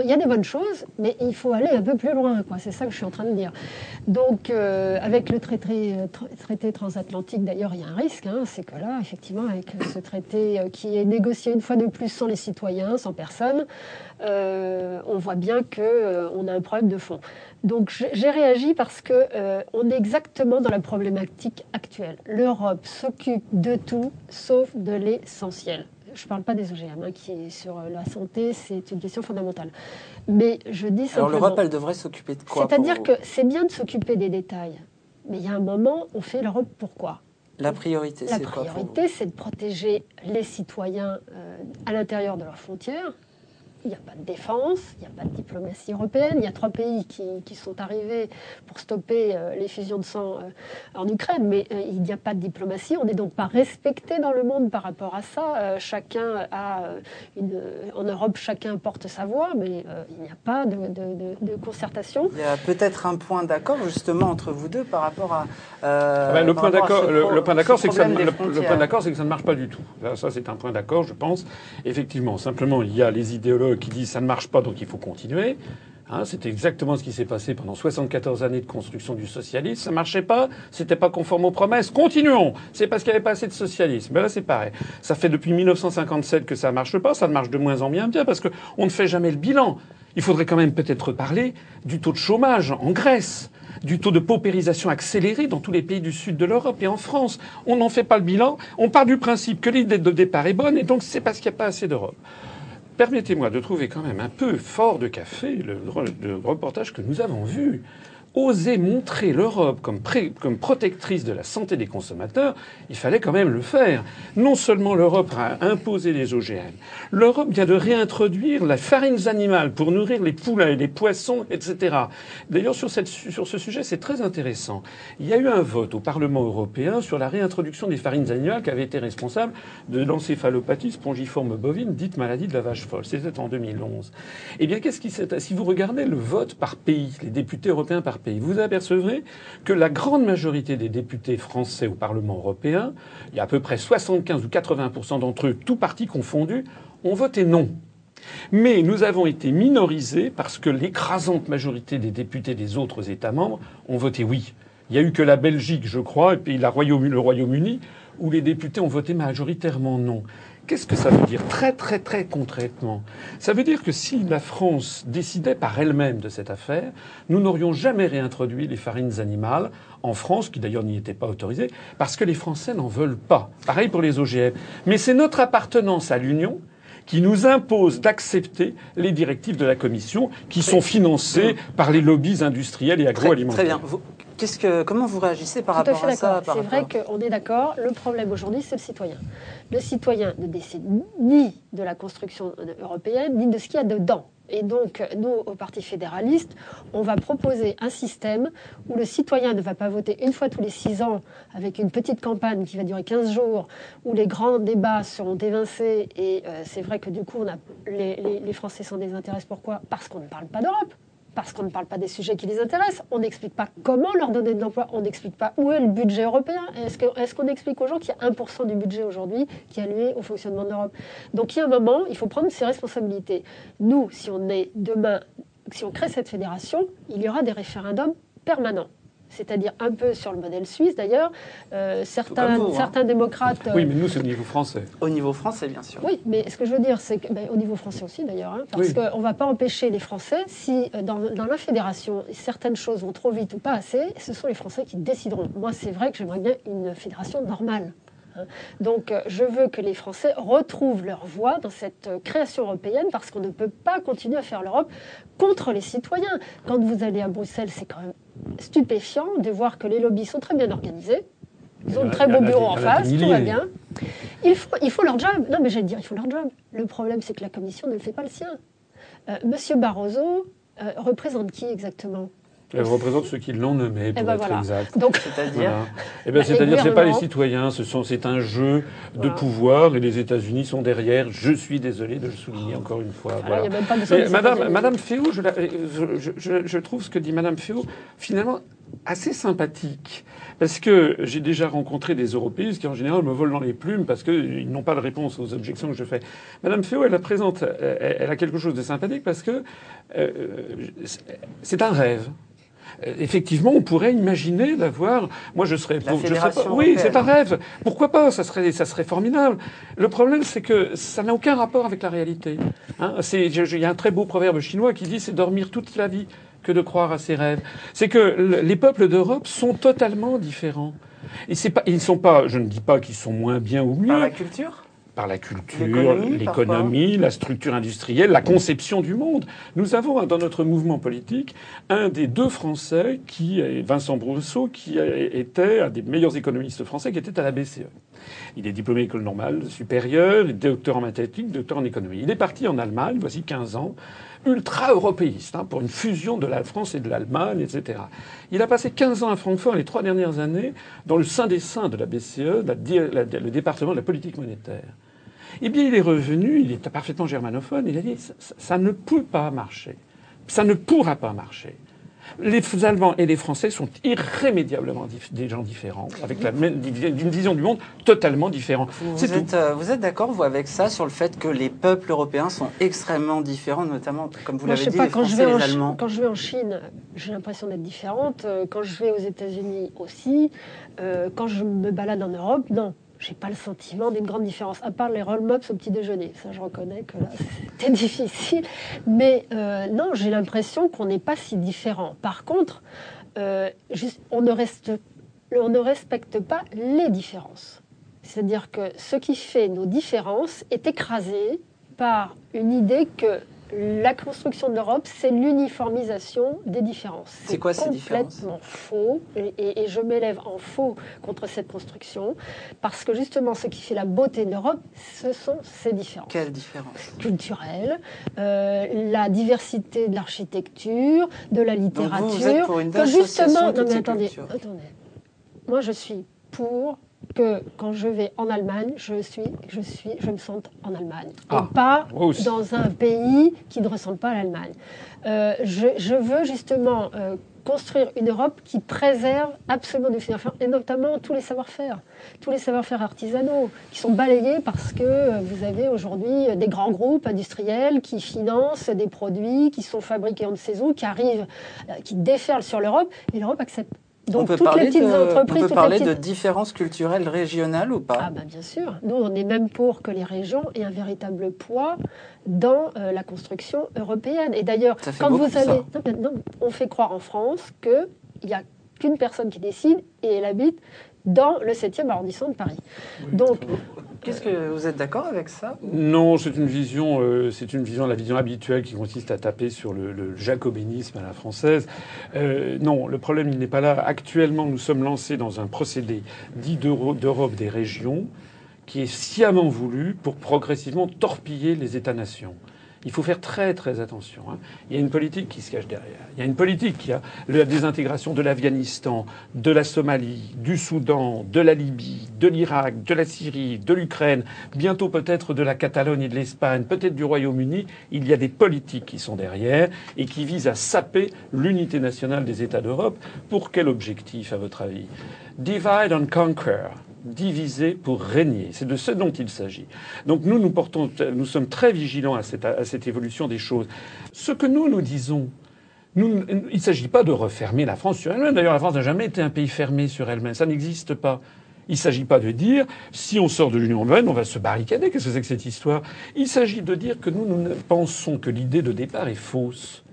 il y a des bonnes choses, mais il faut aller un peu plus loin. C'est ça que je suis en train de dire. Donc, euh, avec le traité, euh, traité transatlantique, d'ailleurs, il y a un risque. Hein, c'est que là, effectivement, avec ce traité euh, qui est négocié une fois de plus sans les citoyens, sans personne, on voit bien qu'on a un problème de fond. Donc, j'ai réagi parce qu'on on est exactement dans la problématique actuelle. L'Europe s'occupe de tout sauf de l'essentiel je ne parle pas des OGM, hein, qui est sur euh, la santé, c'est une question fondamentale. Mais je dis simplement... Alors l'Europe, elle devrait s'occuper de quoi C'est-à-dire que c'est bien de s'occuper des détails, mais il y a un moment, on fait l'Europe pourquoi? La priorité, c'est quoi La priorité, c'est de protéger les citoyens euh, à l'intérieur de leurs frontières, il n'y a pas de défense, il n'y a pas de diplomatie européenne. Il y a trois pays qui, sont arrivés pour stopper euh, les fusions de sang euh, en Ukraine, mais euh, il n'y a pas de diplomatie. On n'est donc pas respecté dans le monde par rapport à ça. chacun a une, en Europe, chacun porte sa voix, mais il n'y a pas de, concertation. Il y a peut-être un point d'accord justement entre vous deux par rapport à. Ah ben, le, point d'accord, le, point d'accord, c'est que ça, le, point d'accord, c'est que ça ne marche pas du tout. ça, c'est un point d'accord, je pense. Effectivement, simplement, il y a les idéologues qui disent ça ne marche pas, donc il faut continuer. Hein, c'est exactement ce qui s'est passé pendant 74 années de construction du socialisme. Ça marchait pas, c'était pas conforme aux promesses. Continuons. C'est parce qu'il n'y avait pas assez de socialisme. Mais là, c'est pareil. Ça fait depuis 1957 que ça marche pas. Ça marche de moins en moins bien parce qu'on ne fait jamais le bilan. Il faudrait quand même peut-être parler du taux de chômage en Grèce du taux de paupérisation accéléré dans tous les pays du sud de l'Europe et en France. On n'en fait pas le bilan. On part du principe que l'idée de départ est bonne et donc c'est parce qu'il n'y a pas assez d'Europe. Permettez-moi de trouver quand même un peu fort de café le, reportage que nous avons vu oser montrer l'Europe comme, protectrice de la santé des consommateurs, il fallait quand même le faire. Non seulement l'Europe a imposé les OGM, l'Europe vient de réintroduire la farine animale pour nourrir les poulets, les poissons, etc. D'ailleurs, sur, ce sujet, c'est très intéressant. Il y a eu un vote au Parlement européen sur la réintroduction des farines animales qui avait été responsable de l'encéphalopathie spongiforme bovine, dite maladie de la vache folle. C'était en 2011. Eh bien, qu'est-ce qui s'est... Si vous regardez le vote par pays, les députés européens par vous apercevrez que la grande majorité des députés français au Parlement européen, il y a à peu près 75 ou 80% d'entre eux, tout partis confondus, ont voté non. Mais nous avons été minorisés parce que l'écrasante majorité des députés des autres États membres ont voté oui. Il n'y a eu que la Belgique, je crois, et puis le Royaume-Uni, où les députés ont voté majoritairement non. Qu'est-ce que ça veut dire très très très concrètement Ça veut dire que si la France décidait par elle-même de cette affaire, nous n'aurions jamais réintroduit les farines animales en France, qui d'ailleurs n'y étaient pas autorisées, parce que les Français n'en veulent pas. Pareil pour les OGM. Mais c'est notre appartenance à l'Union qui nous impose d'accepter les directives de la Commission qui sont financées par les lobbies industriels et agroalimentaires. Très, bien que, comment vous réagissez par rapport à, ça C'est vrai qu'on est d'accord. Le problème aujourd'hui, c'est le citoyen. Le citoyen ne décide ni de la construction européenne, ni de ce qu'il y a dedans. Et donc, nous, au Parti fédéraliste, on va proposer un système où le citoyen ne va pas voter une fois tous les six ans avec une petite campagne qui va durer 15 jours, où les grands débats seront évincés. Et euh, c'est vrai que du coup, on a, les, les Français s'en désintéressent. Pourquoi? Parce qu'on ne parle pas d'Europe parce qu'on ne parle pas des sujets qui les intéressent. On n'explique pas comment leur donner de l'emploi. On n'explique pas où est le budget européen. Est-ce qu'on explique aux gens qu'il y a 1% du budget aujourd'hui qui est alloué au fonctionnement de l'Europe? Donc il y a un moment, il faut prendre ses responsabilités. Nous, si on est demain, si on crée cette fédération, il y aura des référendums permanents c'est-à-dire un peu sur le modèle suisse d'ailleurs. Euh, certains, hein. certains démocrates. oui, mais nous, c'est au niveau français. Au niveau français, bien sûr. Oui, mais ce que je veux dire, c'est que, ben, au niveau français aussi d'ailleurs, hein, parce qu'on ne va pas empêcher les Français, si euh, dans, dans, la fédération, certaines choses vont trop vite ou pas assez, ce sont les Français qui décideront. Moi, c'est vrai que j'aimerais bien une fédération normale. Donc euh, je veux que les Français retrouvent leur voix dans cette euh, création européenne parce qu'on ne peut pas continuer à faire l'Europe contre les citoyens. Quand vous allez à Bruxelles, c'est quand même stupéfiant de voir que les lobbies sont très bien organisés. Ils ont de très beaux bureaux en face, tout va bien. Il faut, il faut leur job. Non, mais j'allais dire, il faut leur job. Le problème, c'est que la Commission ne fait pas le sien. Euh, Monsieur Barroso euh, représente qui exactement? Elle représente ceux qui l'ont nommé, pour Eh ben être voilà. exact. Donc, C'est-à-dire Voilà. Eh ben, Bah, c'est-à-dire, c'est pas les citoyens, ce sont, c'est un jeu de pouvoir et les États-Unis sont derrière. Je suis désolé de le souligner encore une fois. Voilà, Voilà. il y a même pas de Madame. Madame Féo, je, la- je- je- je- je trouve ce que dit Madame Féo finalement assez sympathique. Parce que j'ai déjà rencontré des européistes qui, en général, me volent dans les plumes parce qu'ils n'ont pas de réponse aux objections que je fais. Madame Féo, elle la présente, elle, elle a quelque chose de sympathique parce que euh, c'est un rêve. Euh, Effectivement, on pourrait imaginer d'avoir. Moi, je serais. La je serais pas, oui, c'est un rêve. Pourquoi pas Ça serait, ça serait formidable. Le problème, c'est que ça n'a aucun rapport avec la réalité. Hein, il y a un très beau proverbe chinois qui dit c'est dormir toute la vie que de croire à ses rêves. C'est que le- les peuples d'Europe sont totalement différents. Et c'est pas, ils sont pas. Je ne dis pas qu'ils sont moins bien ou mieux Par la culture? Par la culture, L'économie, la structure industrielle, la conception du monde. Nous avons dans notre mouvement politique un des deux Français qui, est Vincent Brousseau, qui était un des meilleurs économistes français, qui était à la BCE. Il est diplômé école normale supérieure, docteur en mathématiques, docteur en économie. Il est parti en Allemagne, voici 15 ans, ultra-européiste, hein, pour une fusion de la France et de l'Allemagne, etc. Il a passé 15 ans à Francfort les trois dernières années dans le sein des seins de la BCE, le département de la politique monétaire. Eh bien, il est revenu, il est parfaitement germanophone, il a dit ça- ça ne peut pas marcher. Ça ne pourra pas marcher. Les Allemands et les Français sont irrémédiablement des gens différents, avec la même d'une vision du monde totalement différente. Vous êtes, euh, vous êtes d'accord, vous, avec ça, sur le fait que les peuples européens sont extrêmement différents, notamment, comme vous l'avez dit, pas, les quand je, Français vais et en les Allemands quand je vais en Chine, j'ai l'impression d'être différente. Euh, Quand je vais aux États-Unis aussi, euh, quand je me balade en Europe, non. J'ai pas le sentiment d'une grande différence, à part les roll-mops au petit déjeuner. Ça, je reconnais que là, c'était difficile. Mais euh, non, j'ai l'impression qu'on n'est pas si différents. Par contre, euh, on, ne reste, on ne respecte pas les différences. C'est-à-dire que ce qui fait nos différences est écrasé par une idée que la construction de l'Europe, c'est l'uniformisation des différences. C'est quoi ces différences complètement faux, et, et- et je m'élève en faux contre cette construction, parce que justement, ce qui fait la beauté de l'Europe, ce sont ces différences Quelle différence? Culturelle, euh, la diversité de l'architecture, de la littérature. vous êtes pour une que justement, non mais attendez, attendez. Moi, je suis pour que quand je vais en Allemagne, je suis, je suis, je me sente en Allemagne, Ah, et pas moi aussi. dans un pays qui ne ressemble pas à l'Allemagne. Euh, je, je veux justement euh, construire une Europe qui préserve absolument du savoir-faire, et notamment tous les savoir-faire, tous les savoir-faire artisanaux, qui sont balayés parce que euh, vous avez aujourd'hui des grands groupes industriels qui financent des produits qui sont fabriqués en saison, qui arrivent, qui déferlent sur l'Europe, et l'Europe accepte. Donc on peut toutes parler les petites de, entreprises, on peut parler de différences culturelles régionales ou pas ah bah bien sûr. Nous, on est même pour que les régions aient un véritable poids dans euh, la construction européenne. Et d'ailleurs, quand beaucoup, vous allez... non, on fait croire en France qu'il n'y a qu'une personne qui décide et elle habite dans le 7e arrondissement de Paris. Donc, Qu'est-ce que vous êtes d'accord avec ça Non, c'est une vision, euh, c'est une vision, la vision habituelle qui consiste à taper sur le, jacobinisme à la française. Euh, non, le problème il n'est pas là. Actuellement, nous sommes lancés dans un procédé dit d'Euro- d'Europe des régions qui est sciemment voulu pour progressivement torpiller les États-nations. Il faut faire très très attention. hein. Il y a une politique qui se cache derrière. Il y a une politique qui a la désintégration de l'Afghanistan, de la Somalie, du Soudan, de la Libye, de l'Irak, de la Syrie, de l'Ukraine, bientôt peut-être de la Catalogne et de l'Espagne, peut-être du Royaume-Uni. Il y a des politiques qui sont derrière et qui visent à saper l'unité nationale des États d'Europe. Pour quel objectif, à votre avis? Divide and conquer diviser pour régner. C'est de ce dont il s'agit. Donc nous, nous, portons, nous sommes très vigilants à cette, évolution des choses. Ce que nous, nous disons, il ne s'agit pas de refermer la France sur elle-même. D'ailleurs, la France n'a jamais été un pays fermé sur elle-même. Ça n'existe pas. Il ne s'agit pas de dire, si on sort de l'Union européenne, on va se barricader. Qu'est-ce que c'est que cette histoire? Il s'agit de dire que nous, nous pensons que l'idée de départ est fausse.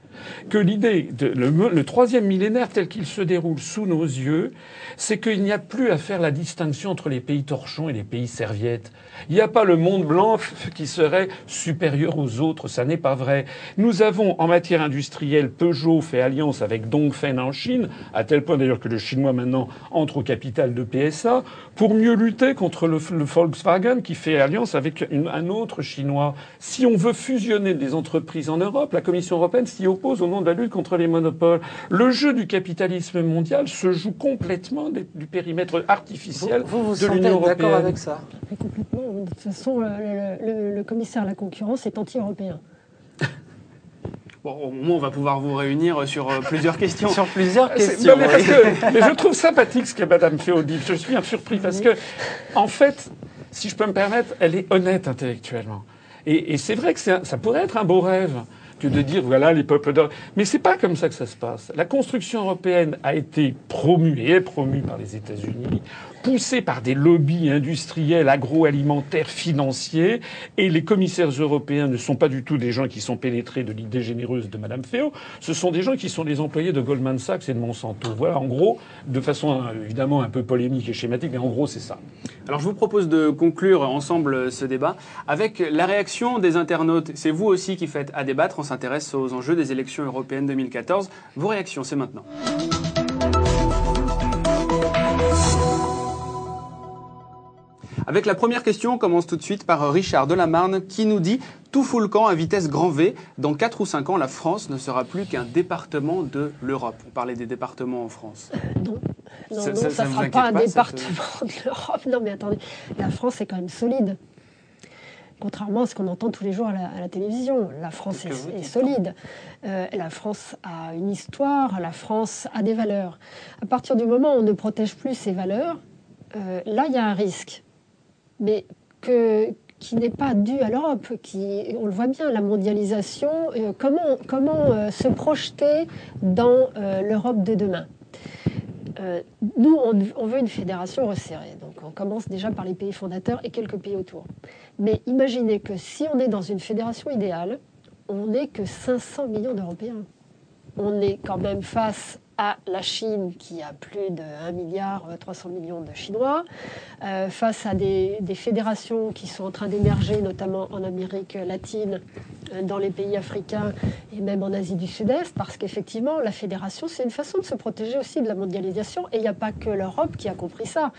Que l'idée, le, le, troisième millénaire tel qu'il se déroule sous nos yeux, c'est qu'il n'y a plus à faire la distinction entre les pays torchons et les pays serviettes. Il n'y a pas le monde blanc qui serait supérieur aux autres, ça n'est pas vrai. Nous avons, en matière industrielle, Peugeot fait alliance avec Dongfeng en Chine, à tel point d'ailleurs que le Chinois maintenant entre au capital de PSA, pour mieux lutter contre le, Volkswagen qui fait alliance avec un autre Chinois. Si on veut fusionner des entreprises en Europe, la Commission européenne s'y oppose au nom de la lutte contre les monopoles. Le jeu du capitalisme mondial se joue complètement des, du périmètre artificiel vous, vous, vous de l'Union européenne. d'accord avec ça? Complètement. De toute façon, le, le, le commissaire à la concurrence est anti-européen. Bon, au moment, on va pouvoir vous réunir sur euh, plusieurs questions. sur plusieurs questions. Non, mais, parce que, mais je trouve sympathique ce que Madame Féo dit. Je suis un surpris parce que, en fait, si je peux me permettre, elle est honnête intellectuellement. Et, et c'est vrai que un, ça pourrait être un beau rêve de dire voilà les peuples d'or. Mais c'est pas comme ça que ça se passe. La construction européenne a été promue et est promue par les États-Unis poussés par des lobbies industriels, agroalimentaires, financiers, et les commissaires européens ne sont pas du tout des gens qui sont pénétrés de l'idée généreuse de Madame Féo, ce sont des gens qui sont des employés de Goldman Sachs et de Monsanto. Voilà, en gros, de façon évidemment un peu polémique et schématique, mais en gros, c'est ça. Alors, je vous propose de conclure ensemble ce débat avec la réaction des internautes. C'est vous aussi qui faites à débattre. On s'intéresse aux enjeux des élections européennes 2014. Vos réactions, c'est maintenant. Avec la première question, on commence tout de suite par Richard Delamarne qui nous dit tout fout le camp à vitesse grand V. Dans 4 ou 5 ans, la France ne sera plus qu'un département de l'Europe. On parlait des départements en France. Euh, non, non, ça, non, ça, ça ne sera pas un pas, département de l'Europe. Non, mais attendez, la France est quand même solide. Contrairement à ce qu'on entend tous les jours à la, à la télévision, la France est, est, solide. Euh, la France a une histoire, la France a des valeurs. À partir du moment où on ne protège plus ces valeurs, euh, là, il y a un risque mais qui n'est pas dû à l'Europe, qui, on le voit bien, la mondialisation, euh, comment, euh, se projeter dans euh, l'Europe de demain Nous, on, on, veut une fédération resserrée, donc on commence déjà par les pays fondateurs et quelques pays autour. Mais imaginez que si on est dans une fédération idéale, on n'est que 500 millions d'Européens. On est quand même face à la Chine qui a plus de 1 milliard 300 millions de Chinois, euh, face à des, fédérations qui sont en train d'émerger, notamment en Amérique latine, euh, dans les pays africains et même en Asie du Sud-Est, parce qu'effectivement, la fédération, c'est une façon de se protéger aussi de la mondialisation, et il n'y a pas que l'Europe qui a compris ça.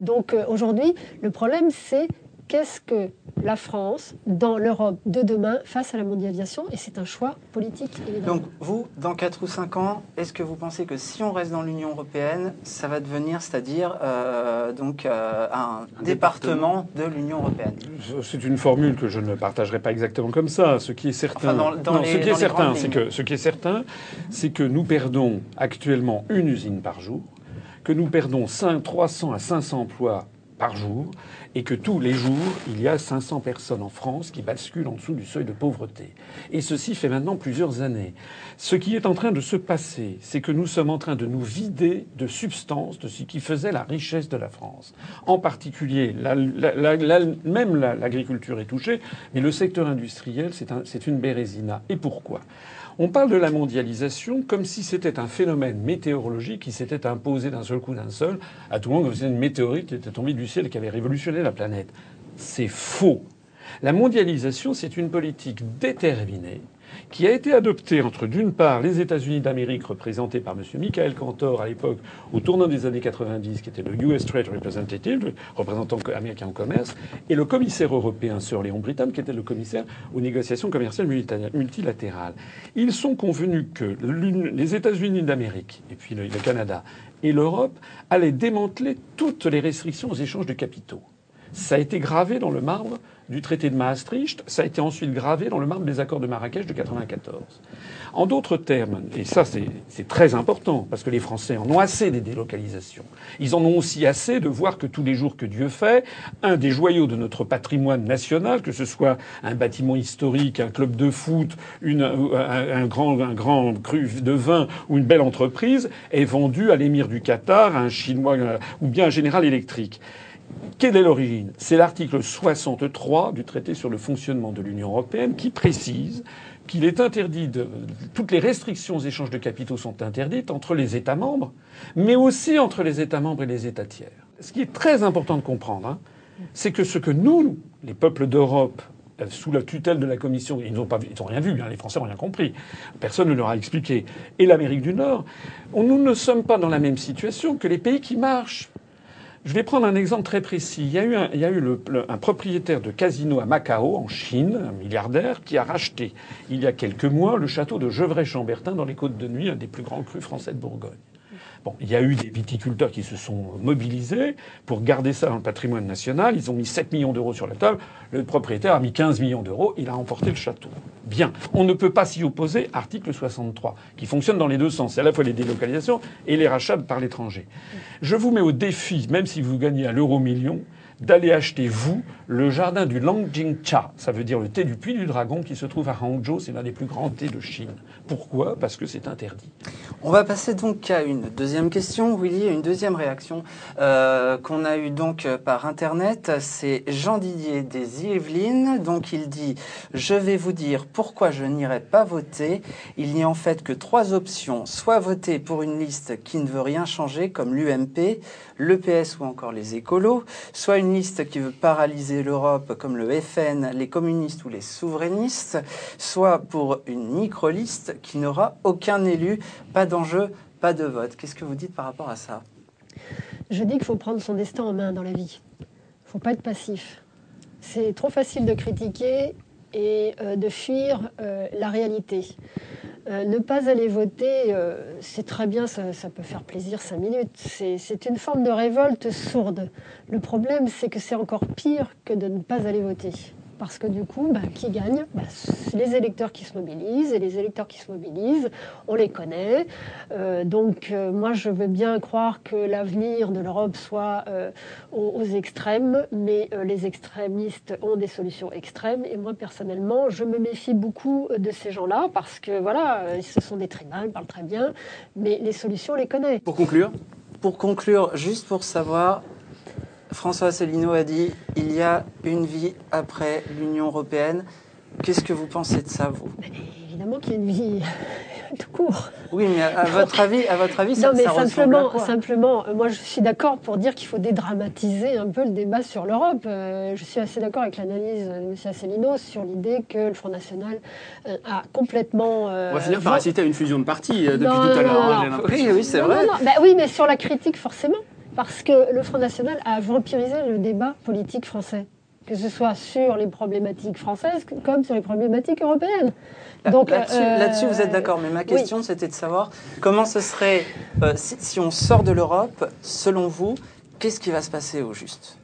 Donc euh, aujourd'hui, le problème, c'est qu'est-ce que la France dans l'Europe de demain face à la mondialisation et c'est un choix politique évidemment. Donc vous, dans 4 ou 5 ans, est-ce que vous pensez que si on reste dans l'Union européenne, ça va devenir, c'est-à-dire euh, donc euh, un, un, département, département de l'Union européenne? C'est une formule que je ne partagerai pas exactement comme ça. Ce qui est certain, enfin, dans, dans non, les, ce qui est certain, c'est que ce qui est certain, c'est que nous perdons actuellement une usine par jour, que nous perdons 5, 300 à 500 emplois par jour et que tous les jours, il y a 500 personnes en France qui basculent en dessous du seuil de pauvreté. Et ceci fait maintenant plusieurs années. Ce qui est en train de se passer, c'est que nous sommes en train de nous vider de substance de ce qui faisait la richesse de la France. En particulier, même l'agriculture est touchée, mais le secteur industriel, c'est un, une bérésina. Et pourquoi? On parle de la mondialisation comme si c'était un phénomène météorologique qui s'était imposé d'un seul coup d'un seul, à tout le monde comme si c'était une météorite qui était tombée du ciel et qui avait révolutionné la planète. C'est faux. La mondialisation, c'est une politique déterminée qui a été adoptée entre, d'une part, les États-Unis d'Amérique, représentés par M. Michael Cantor à l'époque, au tournant des années 90, qui était le US Trade Representative, le représentant américain au commerce, et le commissaire européen, Sir Léon Brittan, qui était le commissaire aux négociations commerciales multilatérales. Ils sont convenus que les États-Unis d'Amérique, et puis le Canada, et l'Europe allaient démanteler toutes les restrictions aux échanges de capitaux. Ça a été gravé dans le marbre du traité de Maastricht, ça a été ensuite gravé dans le marbre des accords de Marrakech de 94. En d'autres termes, et ça c'est très important, parce que les Français en ont assez des délocalisations, ils en ont aussi assez de voir que tous les jours que Dieu fait, un des joyaux de notre patrimoine national, que ce soit un bâtiment historique, un club de foot, une, un, un, grand, un grand cru de vin ou une belle entreprise, est vendu à l'émir du Qatar, à un Chinois ou bien un général électrique. Quelle est l'origine? C'est l'article 63 du traité sur le fonctionnement de l'Union européenne qui précise qu'il est interdit de. Toutes les restrictions aux échanges de capitaux sont interdites entre les États membres, mais aussi entre les États membres et les États tiers. Ce qui est très important de comprendre, hein, c'est que ce que nous, les peuples d'Europe, euh, sous la tutelle de la Commission, ils n'ont pas, ils ont rien vu, hein, les Français n'ont rien compris. Personne ne leur a expliqué. Et l'Amérique du Nord, nous ne sommes pas dans la même situation que les pays qui marchent. Je vais prendre un exemple très précis. Il y a eu, un, il y a eu le, un propriétaire de casino à Macao, en Chine, un milliardaire, qui a racheté, il y a quelques mois, le château de Gevrey-Chambertin dans les Côtes de Nuit, un des plus grands crus français de Bourgogne. Bon, il y a eu des viticulteurs qui se sont mobilisés pour garder ça dans le patrimoine national. Ils ont mis 7 millions d'euros sur la table. Le propriétaire a mis 15 millions d'euros. Il a emporté le château. Bien. On ne peut pas s'y opposer. Article 63, qui fonctionne dans les deux sens. C'est à la fois les délocalisations et les rachats par l'étranger. Je vous mets au défi, même si vous gagnez à l'euro million, d'aller acheter, vous, le jardin du Longjingcha. Ça veut dire le thé du puits du dragon qui se trouve à Hangzhou. C'est l'un des plus grands thés de Chine. Pourquoi? Parce que c'est interdit. On va passer donc à une deuxième question, Willy, une deuxième réaction euh, qu'on a eue donc par Internet. C'est Jean Didier des Yvelines. Donc il dit « Je vais vous dire pourquoi je n'irai pas voter. Il n'y a en fait que trois options. Soit voter pour une liste qui ne veut rien changer, comme l'UMP, le PS ou encore les écolos, soit une liste qui veut paralyser l'Europe comme le FN, les communistes ou les souverainistes, soit pour une micro-liste qui n'aura aucun élu, pas d'enjeu, pas de vote. Qu'est-ce que vous dites par rapport à ça? Je dis qu'il faut prendre son destin en main dans la vie. Il ne faut pas être passif. C'est trop facile de critiquer et euh, de fuir euh, la réalité. Euh, ne pas aller voter, euh, c'est très bien, ça, ça, peut faire plaisir cinq minutes. C'est une forme de révolte sourde. Le problème, c'est que c'est encore pire que de ne pas aller voter parce que du coup, bah, qui gagne bah, Les électeurs qui se mobilisent, et les électeurs qui se mobilisent, on les connaît. Euh, donc euh, moi, je veux bien croire que l'avenir de l'Europe soit euh, aux, extrêmes, mais les extrémistes ont des solutions extrêmes, et moi, personnellement, je me méfie beaucoup de ces gens-là, parce que voilà, ce sont des tribuns, ils parlent très bien, mais les solutions, on les connaît. Pour conclure Pour conclure, juste pour savoir, François Asselineau a dit il y a une vie après l'Union européenne. Qu'est-ce que vous pensez de ça, vous? Évidemment qu'il y a une vie tout court. Oui, mais à, votre avis, à votre avis, ça, non, mais ça simplement, simplement, moi, je suis d'accord pour dire qu'il faut dédramatiser un peu le débat sur l'Europe. Euh, je suis assez d'accord avec l'analyse de M. Asselineau sur l'idée que le Front National euh, a complètement. Euh, On va finir par inciter à une fusion de partis depuis non, tout à l'heure. Oui, oui, c'est vrai. Bah, oui, mais sur la critique, forcément parce que le Front National a vampirisé le débat politique français, que ce soit sur les problématiques françaises comme sur les problématiques européennes. Donc là-dessus, euh, là vous êtes d'accord, mais ma question oui. c'était de savoir comment ce serait euh, si, si, on sort de l'Europe, selon vous, qu'est-ce qui va se passer au juste?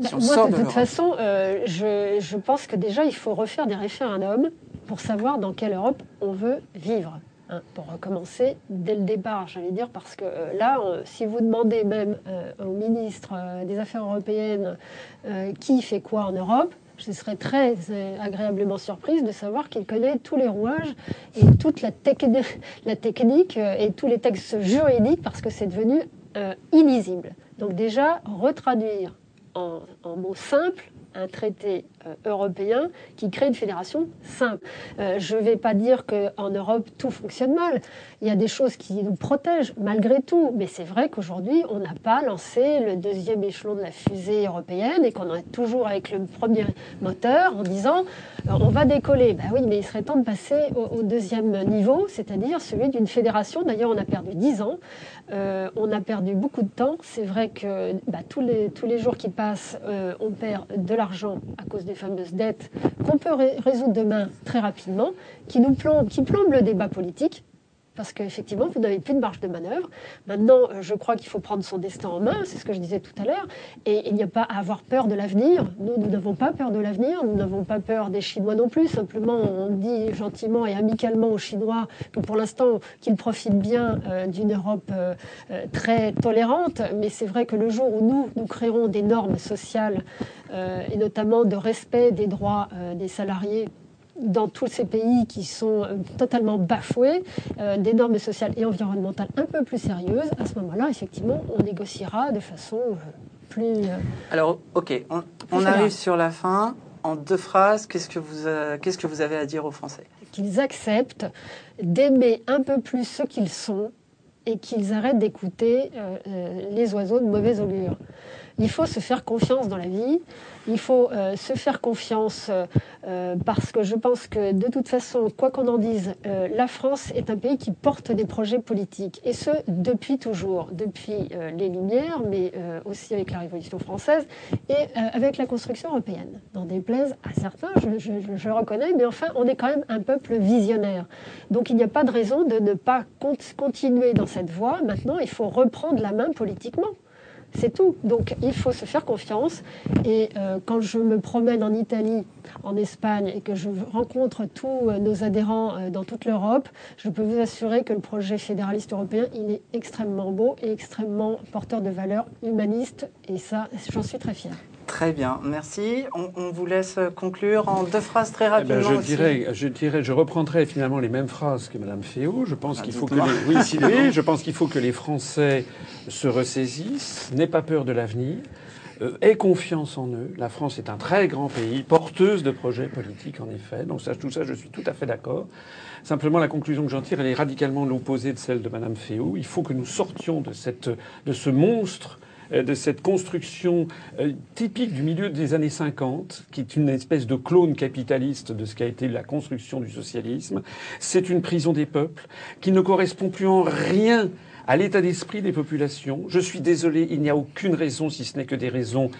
Si Moi, de, de toute façon, euh, je, je pense que déjà il faut refaire des référendums pour savoir dans quelle Europe on veut vivre. Hein, pour recommencer dès le départ, j'allais dire, parce que euh, là, on, si vous demandez même euh, au ministre euh, des Affaires européennes euh, qui fait quoi en Europe, je serais très agréablement surprise de savoir qu'il connaît tous les rouages et toute la, techni la technique et tous les textes juridiques, parce que c'est devenu illisible. Donc déjà, retraduire en, mots simples un traité euh, européen qui crée une fédération simple. Euh, je ne vais pas dire qu'en Europe tout fonctionne mal. Il y a des choses qui nous protègent malgré tout. Mais c'est vrai qu'aujourd'hui, on n'a pas lancé le deuxième échelon de la fusée européenne et qu'on est toujours avec le premier moteur en disant euh, on va décoller. Ben oui, mais il serait temps de passer au, deuxième niveau, c'est-à-dire celui d'une fédération. D'ailleurs, on a perdu dix ans. Euh, on a perdu beaucoup de temps. C'est vrai que bah, tous, les, tous les jours qui passent, euh, on perd de l'argent à cause des fameuses dettes qu'on peut ré résoudre demain très rapidement, qui, nous plombe, qui plombent le débat politique parce qu'effectivement, vous n'avez plus de marge de manœuvre. Maintenant, je crois qu'il faut prendre son destin en main, c'est ce que je disais tout à l'heure, et il n'y a pas à avoir peur de l'avenir. Nous, nous n'avons pas peur de l'avenir, nous n'avons pas peur des Chinois non plus. Simplement, on dit gentiment et amicalement aux Chinois que pour l'instant, qu'ils profitent bien euh, d'une Europe euh, très tolérante, mais c'est vrai que le jour où nous, nous créerons des normes sociales, euh, et notamment de respect des droits des salariés, dans tous ces pays qui sont totalement bafoués, euh, des normes sociales et environnementales un peu plus sérieuses, à ce moment-là, effectivement, on négociera de façon euh, plus... Euh, Alors, ok, on, on arrive sur la fin. En deux phrases, qu'est-ce que vous, euh, qu'est-ce que vous avez à dire aux Français? Qu'ils acceptent d'aimer un peu plus ce qu'ils sont et qu'ils arrêtent d'écouter euh, euh, les oiseaux de mauvaise augure. Il faut se faire confiance dans la vie. Il faut euh, se faire confiance euh, euh, parce que je pense que de toute façon, quoi qu'on en dise, la France est un pays qui porte des projets politiques. Et ce, depuis toujours, depuis les Lumières, mais aussi avec la Révolution française et avec la construction européenne. Des déplaise à certains, je, je, je- reconnais, mais enfin, on est quand même un peuple visionnaire. Donc il n'y a pas de raison de ne pas cont- continuer dans cette voie. Maintenant, il faut reprendre la main politiquement. C'est tout. Donc il faut se faire confiance. Et euh, quand je me promène en Italie, en Espagne, et que je rencontre tous euh, nos adhérents euh, dans toute l'Europe, je peux vous assurer que le projet fédéraliste européen, il est extrêmement beau et extrêmement porteur de valeurs humanistes. Et ça, j'en suis très fière. Très bien, merci. On, on vous laisse conclure en deux phrases très Eh ben, rapidement. je, aussi. dirais, je dirais, je reprendrai finalement les mêmes phrases que Madame Féot. Je pense Ah, qu'il faut que les, oui, Sylvie, je pense qu'il faut que les Français se ressaisissent, n'aient pas peur de l'avenir, euh, aient confiance en eux. La France est un très grand pays, porteuse de projets politiques en effet. Donc ça, tout ça, je suis tout à fait d'accord. Simplement, la conclusion que j'en tire, elle est radicalement l'opposé de celle de Madame Féot. Il faut que nous sortions de cette, de ce monstre de cette construction euh, typique du milieu des années 50, qui est une espèce de clone capitaliste de ce qu'a été la construction du socialisme. C'est une prison des peuples qui ne correspond plus en rien à l'état d'esprit des populations. Je suis désolé, il n'y a aucune raison, si ce n'est que des raisons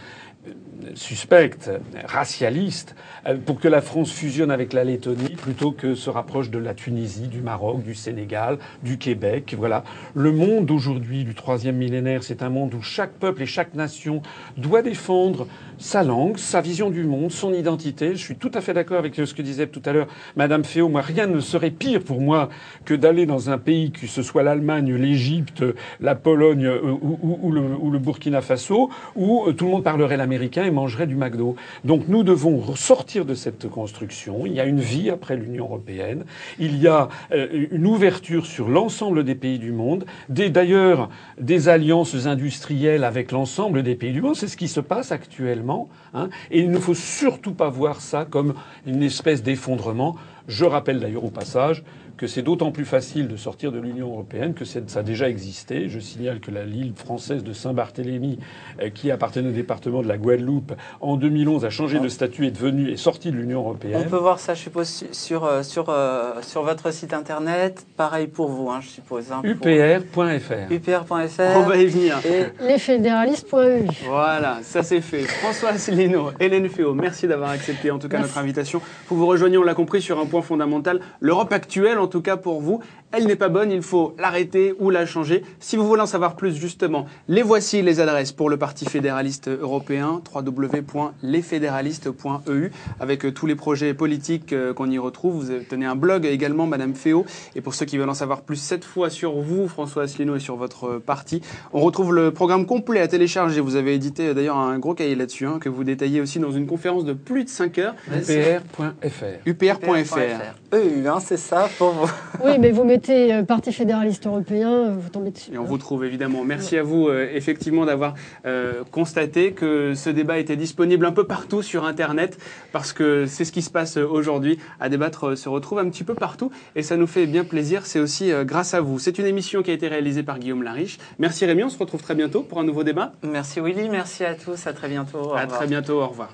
suspectes, racialistes, euh, pour que la France fusionne avec la Lettonie plutôt que se rapproche de la Tunisie, du Maroc, du Sénégal, du Québec. Voilà. Le monde aujourd'hui du troisième millénaire, c'est un monde où chaque peuple et chaque nation doit défendre sa langue, sa vision du monde, son identité. Je suis tout à fait d'accord avec ce que disait tout à l'heure Madame Féot. Moi, rien ne serait pire pour moi que d'aller dans un pays, que ce soit l'Allemagne, l'Égypte, la Pologne euh, ou, le, ou le Burkina Faso, où euh, tout le monde parlerait et mangerait du McDo. Donc nous devons sortir de cette construction. Il y a une vie après l'Union européenne. Il y a euh, une ouverture sur l'ensemble des pays du monde. D'ailleurs, des alliances industrielles avec l'ensemble des pays du monde. C'est ce qui se passe actuellement. hein. Et il ne faut surtout pas voir ça comme une espèce d'effondrement. Je rappelle d'ailleurs au passage que c'est d'autant plus facile de sortir de l'Union européenne que ça a déjà existé. Je signale que la l'île française de Saint-Barthélemy, euh, qui appartenait au département de la Guadeloupe, en 2011 a changé de statut et est devenue est sortie de l'Union européenne. On peut voir ça, je suppose, su- sur, euh, sur, euh, sur votre site internet. Pareil pour vous, hein, je suppose. hein, UPR.fr. UPR.fr. On va y venir. Et Lesfédéralistes.eu. Voilà, ça c'est fait. François Asselineau, Hélène Féo, merci d'avoir accepté en tout cas Merci. notre invitation. Vous vous rejoignez, on l'a compris, sur un point fondamental. L'Europe actuelle, en tout cas pour vous, elle n'est pas bonne, il faut l'arrêter ou la changer. Si vous voulez en savoir plus justement, les voici les adresses pour le Parti fédéraliste européen, www.lesfédéralistes.eu, avec euh, tous les projets politiques euh, qu'on y retrouve. Vous tenez un blog également, Madame Féo. Et pour ceux qui veulent en savoir plus cette fois sur vous, François Asselineau, et sur votre euh, parti, on retrouve le programme complet à télécharger. Vous avez édité d'ailleurs un gros cahier là-dessus, hein, que vous détaillez aussi dans une conférence de plus de 5 heures. UPR.fr. UPR.fr. EU, hein, c'est ça pour vous. Oui, mais vous mettez euh, Parti fédéraliste européen, euh, vous tombez dessus. Et on vous trouve évidemment. Merci à vous euh, effectivement d'avoir euh, constaté que ce débat était disponible un peu partout sur Internet parce que c'est ce qui se passe aujourd'hui. À débattre euh, se retrouve un petit peu partout et ça nous fait bien plaisir. C'est aussi euh, grâce à vous. C'est une émission qui a été réalisée par Guillaume Lariche. Merci Rémi. On se retrouve très bientôt pour un nouveau débat. Merci Willy, merci à tous, à très bientôt. Au À revoir. très bientôt. Au revoir.